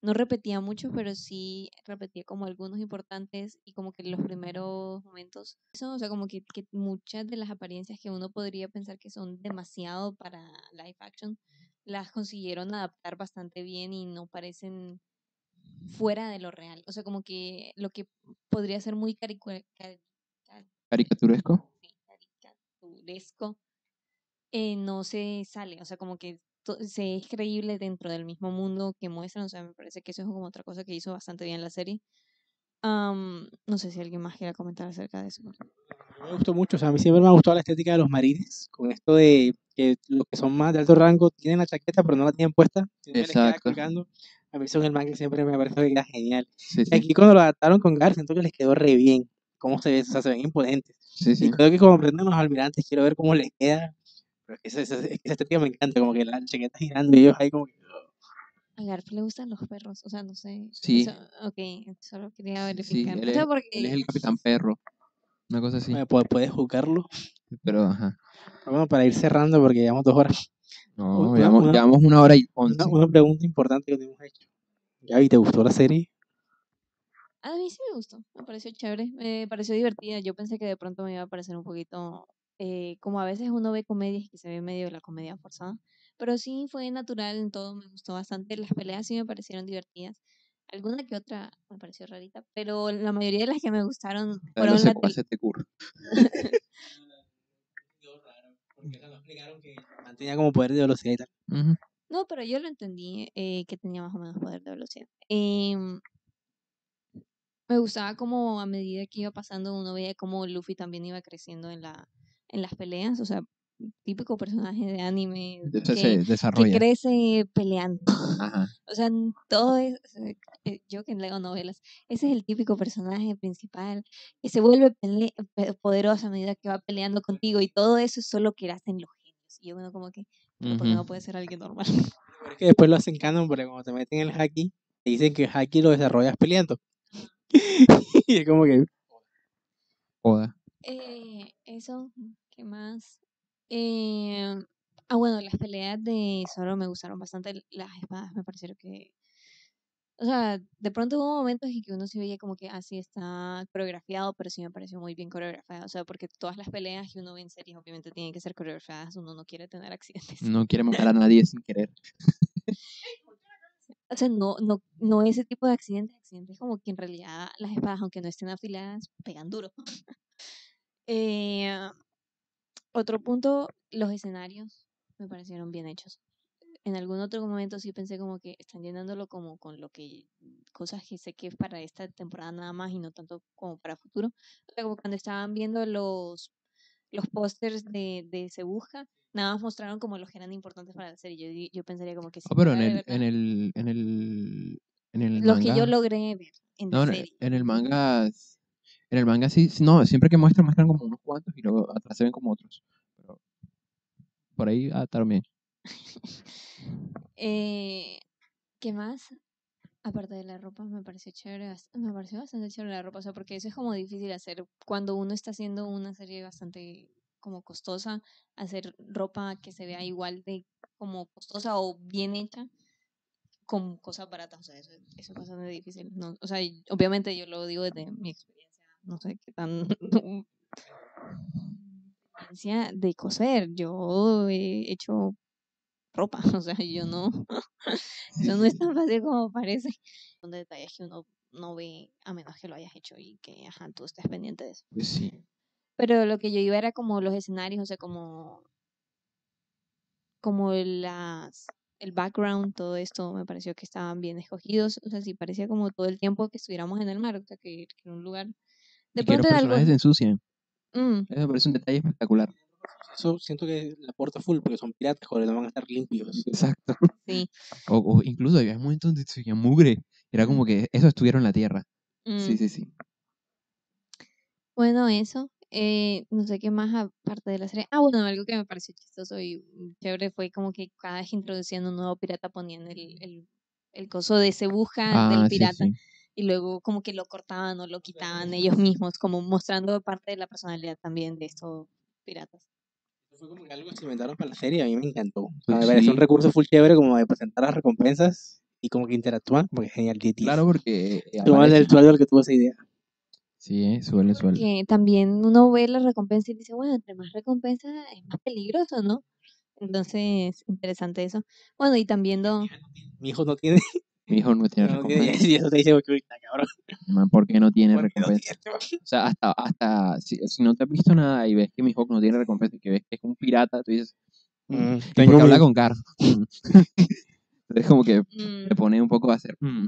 Speaker 3: no repetía mucho, pero sí repetía como algunos importantes y como que los primeros momentos. Eso, o sea, como que, que muchas de las apariencias que uno podría pensar que son demasiado para live action, las consiguieron adaptar bastante bien y no parecen fuera de lo real. O sea, como que lo que podría ser muy
Speaker 1: Caricaturesco.
Speaker 3: sí, caricaturesco, eh, no se sale, o sea, como que se es creíble dentro del mismo mundo que muestran, o sea, me parece que eso es como otra cosa que hizo bastante bien la serie. Am, no sé si alguien más quiera comentar acerca de eso.
Speaker 2: Me gustó mucho, o sea, a mí siempre me ha gustado la estética de los marines, con esto de que los que son más de alto rango tienen la chaqueta, pero no la tienen puesta,
Speaker 1: Exacto.
Speaker 2: A mí son el man que siempre me parece que queda genial.
Speaker 1: Sí,
Speaker 2: Y
Speaker 1: sí.
Speaker 2: aquí cuando lo adaptaron con Gar, siento que les quedó re bien. Cómo se ve, o sea, se ven imponentes.
Speaker 1: Sí,
Speaker 2: Y
Speaker 1: sí.
Speaker 2: creo que como aprenden los almirantes, quiero ver cómo les queda. Pero es que esa, esa- estética me encanta, como que la chaqueta girando y ellos ahí como que...
Speaker 3: A Garf le gustan los perros, o sea, no sé.
Speaker 1: Sí.
Speaker 3: eso- ok, solo quería
Speaker 1: Sí,
Speaker 3: verificar.
Speaker 1: él
Speaker 3: o sea,
Speaker 1: es,
Speaker 3: porque
Speaker 1: él es el capitán perro. Una cosa así.
Speaker 2: pu- puedes jugarlo.
Speaker 1: Pero, ajá.
Speaker 2: Bueno, para ir cerrando, porque llevamos dos horas.
Speaker 1: No,
Speaker 2: Una-
Speaker 1: llevamos,
Speaker 2: una-
Speaker 1: llevamos una hora y once.
Speaker 2: Una, una pregunta importante que te hemos hecho. Gaby, ¿te gustó la serie?
Speaker 3: A mí sí me gustó, me pareció chévere, me pareció divertida. Yo pensé que de pronto me iba a parecer un poquito, eh, como a veces uno ve comedias que se ve medio la comedia forzada, pero sí fue natural en todo, me gustó bastante. Las peleas sí me parecieron divertidas. Alguna que otra me pareció rarita, pero la mayoría de las que me gustaron
Speaker 1: lo
Speaker 3: fueron
Speaker 1: sé
Speaker 3: las
Speaker 1: te
Speaker 2: no como poder de velocidad y tal.
Speaker 3: No, pero yo lo entendí eh, que tenía más o menos poder de velocidad. Em, me gustaba como a medida que iba pasando uno veía como Luffy también iba creciendo en la en las peleas, o sea, típico personaje de anime
Speaker 1: Entonces
Speaker 3: que,
Speaker 1: se
Speaker 3: que
Speaker 1: desarrolla.
Speaker 3: crece peleando. *laughs*
Speaker 1: Ajá.
Speaker 3: O sea, todo es, sea, eh, yo que leo novelas, ese es el típico personaje principal que se vuelve poderoso a medida que va peleando contigo y todo eso es solo que hacen los genios. Y yo bueno como que, pero ¿por qué no puede ser alguien normal? *laughs*
Speaker 2: Pero es que después lo hacen canon porque cuando te meten en el haki, te dicen que el haki lo desarrollas peleando. *laughs* y es como que...
Speaker 1: Joda.
Speaker 3: Eh, eso, ¿qué más? Eh, ah, bueno, las peleas de Zoro me gustaron bastante. Las espadas me parecieron que. O sea, de pronto hubo momentos en que uno se veía como que así está coreografiado, pero sí me pareció muy bien coreografiado. O sea, porque todas las peleas que uno ve en series obviamente tienen que ser coreografiadas. Uno no quiere tener accidentes.
Speaker 1: No quiere matar a *laughs* nadie sin querer.
Speaker 3: O sea, no, no, no ese tipo de accidentes, accidentes como que en realidad las espadas, aunque no estén afiladas, pegan duro. Eh, otro punto, los escenarios me parecieron bien hechos. En algún otro momento sí pensé como que están llenándolo como con lo que, cosas que sé que es para esta temporada nada más y no tanto como para futuro. O sea, como cuando estaban viendo los, los pósters de, de Se Busca, nada más mostraron como los que eran importantes para la serie. Yo, yo pensaría como que sí,
Speaker 1: Ah, pero en el, en el, en el, en el
Speaker 3: los que yo logré ver en
Speaker 1: No,
Speaker 3: serie.
Speaker 1: en el manga. En el manga sí, no, siempre que muestran, muestran como unos cuantos y luego atrás se ven como otros. Pero por ahí adaptaron bien. *laughs*
Speaker 3: Eh, ¿qué más? Aparte de la ropa, me pareció chévere, me pareció bastante chévere la ropa, o sea, porque eso es como difícil hacer cuando uno está haciendo una serie bastante como costosa, hacer ropa que se vea igual de como costosa o bien hecha con cosas baratas, o sea, eso, eso es bastante difícil, ¿no? O sea, obviamente yo lo digo desde mi experiencia, no sé qué tan *laughs* de coser, yo he hecho ropa, *laughs* o sea, yo no, *laughs* eso no es tan fácil como parece. Son detalles que uno no ve a menos que lo hayas hecho y que, ajá, tú estés pendiente de eso.
Speaker 1: Pues sí.
Speaker 3: Pero lo que yo iba era como los escenarios, o sea, como, como las, el background, todo esto me pareció que estaban bien escogidos, o sea, sí parecía como todo el tiempo que estuviéramos en el mar, o sea, que, que en un lugar. De
Speaker 1: Y que los
Speaker 3: algo,
Speaker 1: personajes se ensucian.
Speaker 3: Mm,
Speaker 1: Eso me parece un detalle espectacular.
Speaker 2: Eso siento que le aporta full porque son piratas, joder, no van a estar limpios.
Speaker 1: Exacto.
Speaker 3: sí. *laughs*
Speaker 1: O, o incluso había momentos donde se veía mugre. Era como que eso estuvieron en la tierra.
Speaker 3: mm.
Speaker 1: Sí, sí, sí.
Speaker 3: Bueno, eso. Eh, no sé qué más aparte de la serie. Ah, bueno, algo que me pareció chistoso y chévere fue como que cada vez introduciendo un nuevo pirata ponían el, el, el coso de se busca del
Speaker 1: Ah, sí,
Speaker 3: pirata
Speaker 1: sí.
Speaker 3: Y luego como que lo cortaban o lo quitaban ellos mismos, como mostrando parte de la personalidad también de estos piratas.
Speaker 2: Fue como que algo que se inventaron para la serie, a mí me encantó. O sea, me parece un recurso full chévere como de presentar las recompensas y como que interactúan, porque es genial.
Speaker 1: Claro, porque eh,
Speaker 2: Tú eres el usuario el que tuvo esa idea.
Speaker 1: Sí, eh, suele, suele.
Speaker 3: Que también uno ve la recompensa y dice, bueno, entre más recompensa es más peligroso, ¿no? Entonces, interesante eso. Bueno, y también do-
Speaker 2: Mi hijo no tiene. *laughs*
Speaker 1: Mi hijo no tiene
Speaker 2: no
Speaker 1: recompensa.
Speaker 2: y eso te dice, "Uy, está cabrón.
Speaker 1: Man, ¿Por qué no tiene
Speaker 2: ¿por qué no
Speaker 1: recompensa?
Speaker 2: tiene?".
Speaker 1: O sea, hasta, hasta si, si no te has visto nada y ves que mi hijo no tiene recompensa y que ves que es un pirata, tú dices, "Mm,
Speaker 2: Mm,
Speaker 1: ¿y
Speaker 2: tengo
Speaker 1: por qué habla
Speaker 2: mi-
Speaker 1: con Carlos? *laughs* Entonces como que
Speaker 3: Mm,
Speaker 1: te pone un poco a hacer, "Mm".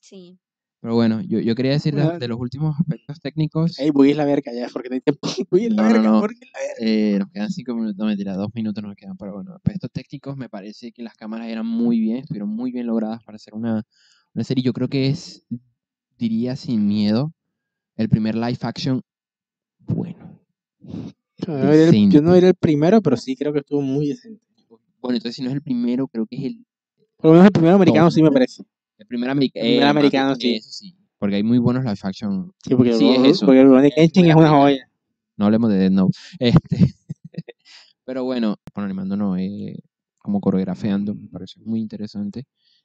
Speaker 3: sí.
Speaker 1: Pero bueno, yo, yo quería decir de, de los últimos aspectos técnicos,
Speaker 2: Ey, voy a la verga ya, porque no hay tiempo. *laughs* Voy a la
Speaker 1: No, no,
Speaker 2: verga,
Speaker 1: no.
Speaker 2: porque la verga.
Speaker 1: eh, nos quedan cinco minutos, no mentira, dos minutos nos quedan, pero bueno, aspectos técnicos me parece que las cámaras eran muy bien, estuvieron muy bien logradas para hacer una, una serie, yo creo que es, diría sin miedo, el primer live action bueno.
Speaker 2: Yo no yo no era el primero, pero sí creo que estuvo muy decente.
Speaker 1: Bueno, entonces si no es el primero, creo que es el,
Speaker 2: Por lo menos el primero americano sí me parece.
Speaker 1: El primer.
Speaker 2: El primer americano, sí.
Speaker 1: Eso sí, porque hay muy buenos live action.
Speaker 2: Sí, porque,
Speaker 1: Sí,
Speaker 2: el,
Speaker 1: es eso.
Speaker 2: porque el Ronnie Kenshin es una joya.
Speaker 1: No hablemos de Dead Note. *laughs* Este, pero bueno, bueno, animando no, eh, como coreografiando, me parece muy interesante.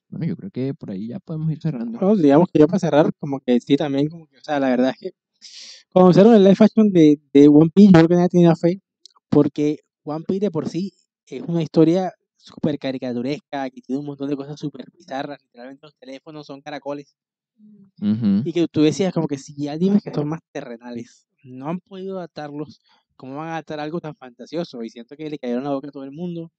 Speaker 1: Bueno, yo creo que por ahí ya podemos ir cerrando.
Speaker 2: Bueno, digamos que ya para cerrar, como que sí, también, como que, o sea, la verdad es que cuando hicieron el live action de, de One Piece, yo creo que nadie tenía fe, porque One Piece de por sí es una historia súper caricaturesca, que tiene un montón de cosas súper bizarras, literalmente los teléfonos son caracoles,
Speaker 3: Mm,
Speaker 1: Ujú.
Speaker 2: y que tú decías como que si ya animes que son más terrenales, no han podido adaptarlos, ¿cómo van a adaptar algo tan fantasioso? Y siento que le cayeron la boca a todo el mundo,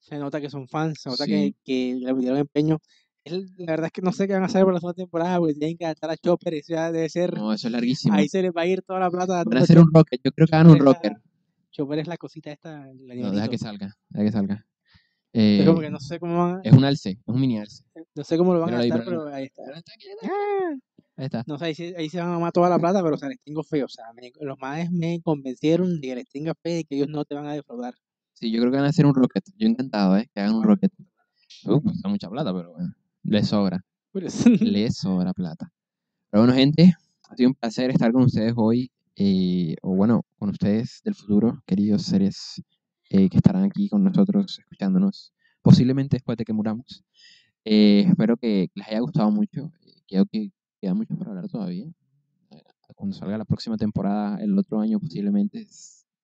Speaker 2: se nota que son fans, se nota que,
Speaker 1: Sí.
Speaker 2: que le metieron empeño. La verdad es que no sé qué van a hacer para la segunda temporada, porque tienen que adaptar a Chopper, eso ya debe ser,
Speaker 1: No, eso es larguísimo.
Speaker 2: ahí se les va a ir toda la plata.
Speaker 1: Van a hacer un rocket. Yo creo que hagan un rocker.
Speaker 2: la- Chopper es la cosita esta, el
Speaker 1: No, deja que salga. Deja que salga.
Speaker 2: Es como
Speaker 1: Eh,
Speaker 2: que no sé cómo van a-
Speaker 1: es un alce, es un mini alce.
Speaker 2: no sé cómo lo van a
Speaker 1: míralo
Speaker 2: pero ahí está.
Speaker 1: Ahí está, está.
Speaker 2: Ah,
Speaker 1: Ahí está.
Speaker 2: No sé, ahí, se- ahí se van a mamar toda la plata, pero o sea, les tengo fe. O sea, me- los maes me convencieron de que les tenga fe de que ellos no te van a defraudar.
Speaker 1: Sí, yo creo que van a hacer un rocket. Yo encantado, ¿eh? Que hagan un rocket. Uh, cuesta mucha plata, pero bueno. Le sobra.
Speaker 2: Pues, *laughs*
Speaker 1: Le sobra plata. Pero bueno, gente, ha sido un placer estar con ustedes hoy. eh, o bueno, con ustedes del futuro, queridos seres eh, que estarán aquí con nosotros, escuchándonos, posiblemente después de que muramos. Eh, espero que les haya gustado mucho. eh, Creo que queda mucho por hablar todavía. Eh, Cuando salga la próxima temporada, el otro año posiblemente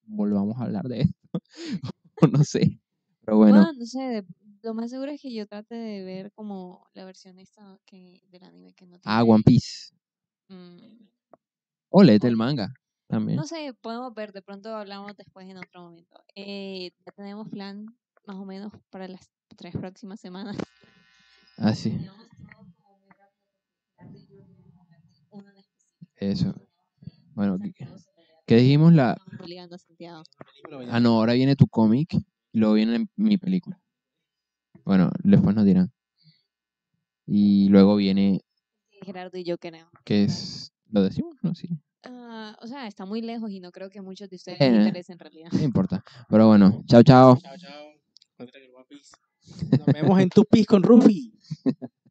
Speaker 1: volvamos a hablar de esto. *laughs* o no sé. Pero bueno,
Speaker 3: Bueno, no sé, de- lo más seguro es que yo trate de ver como la versión esta que, del anime que no
Speaker 1: ah,
Speaker 3: tiene...
Speaker 1: One Piece.
Speaker 3: mm,
Speaker 1: O léete el manga también.
Speaker 3: No sé, podemos ver, de pronto hablamos después en otro momento. Eh, ya tenemos plan más o menos para las tres próximas semanas.
Speaker 1: Ah, sí. Eso. Bueno, ¿qué, qué dijimos? La... Ah, no, ahora viene tu cómic y luego viene mi película. Bueno, después nos dirán. Y luego viene,
Speaker 3: Gerardo y yo queremos.
Speaker 1: ¿qué es? ¿Lo decimos? No, sí.
Speaker 3: Ah, o sea, está muy lejos y no creo que muchos de ustedes
Speaker 1: Eh,
Speaker 3: les interese en realidad.
Speaker 1: No importa. Pero bueno, chao, chao.
Speaker 2: Nos vemos en tu Piece con Rufi. *laughs*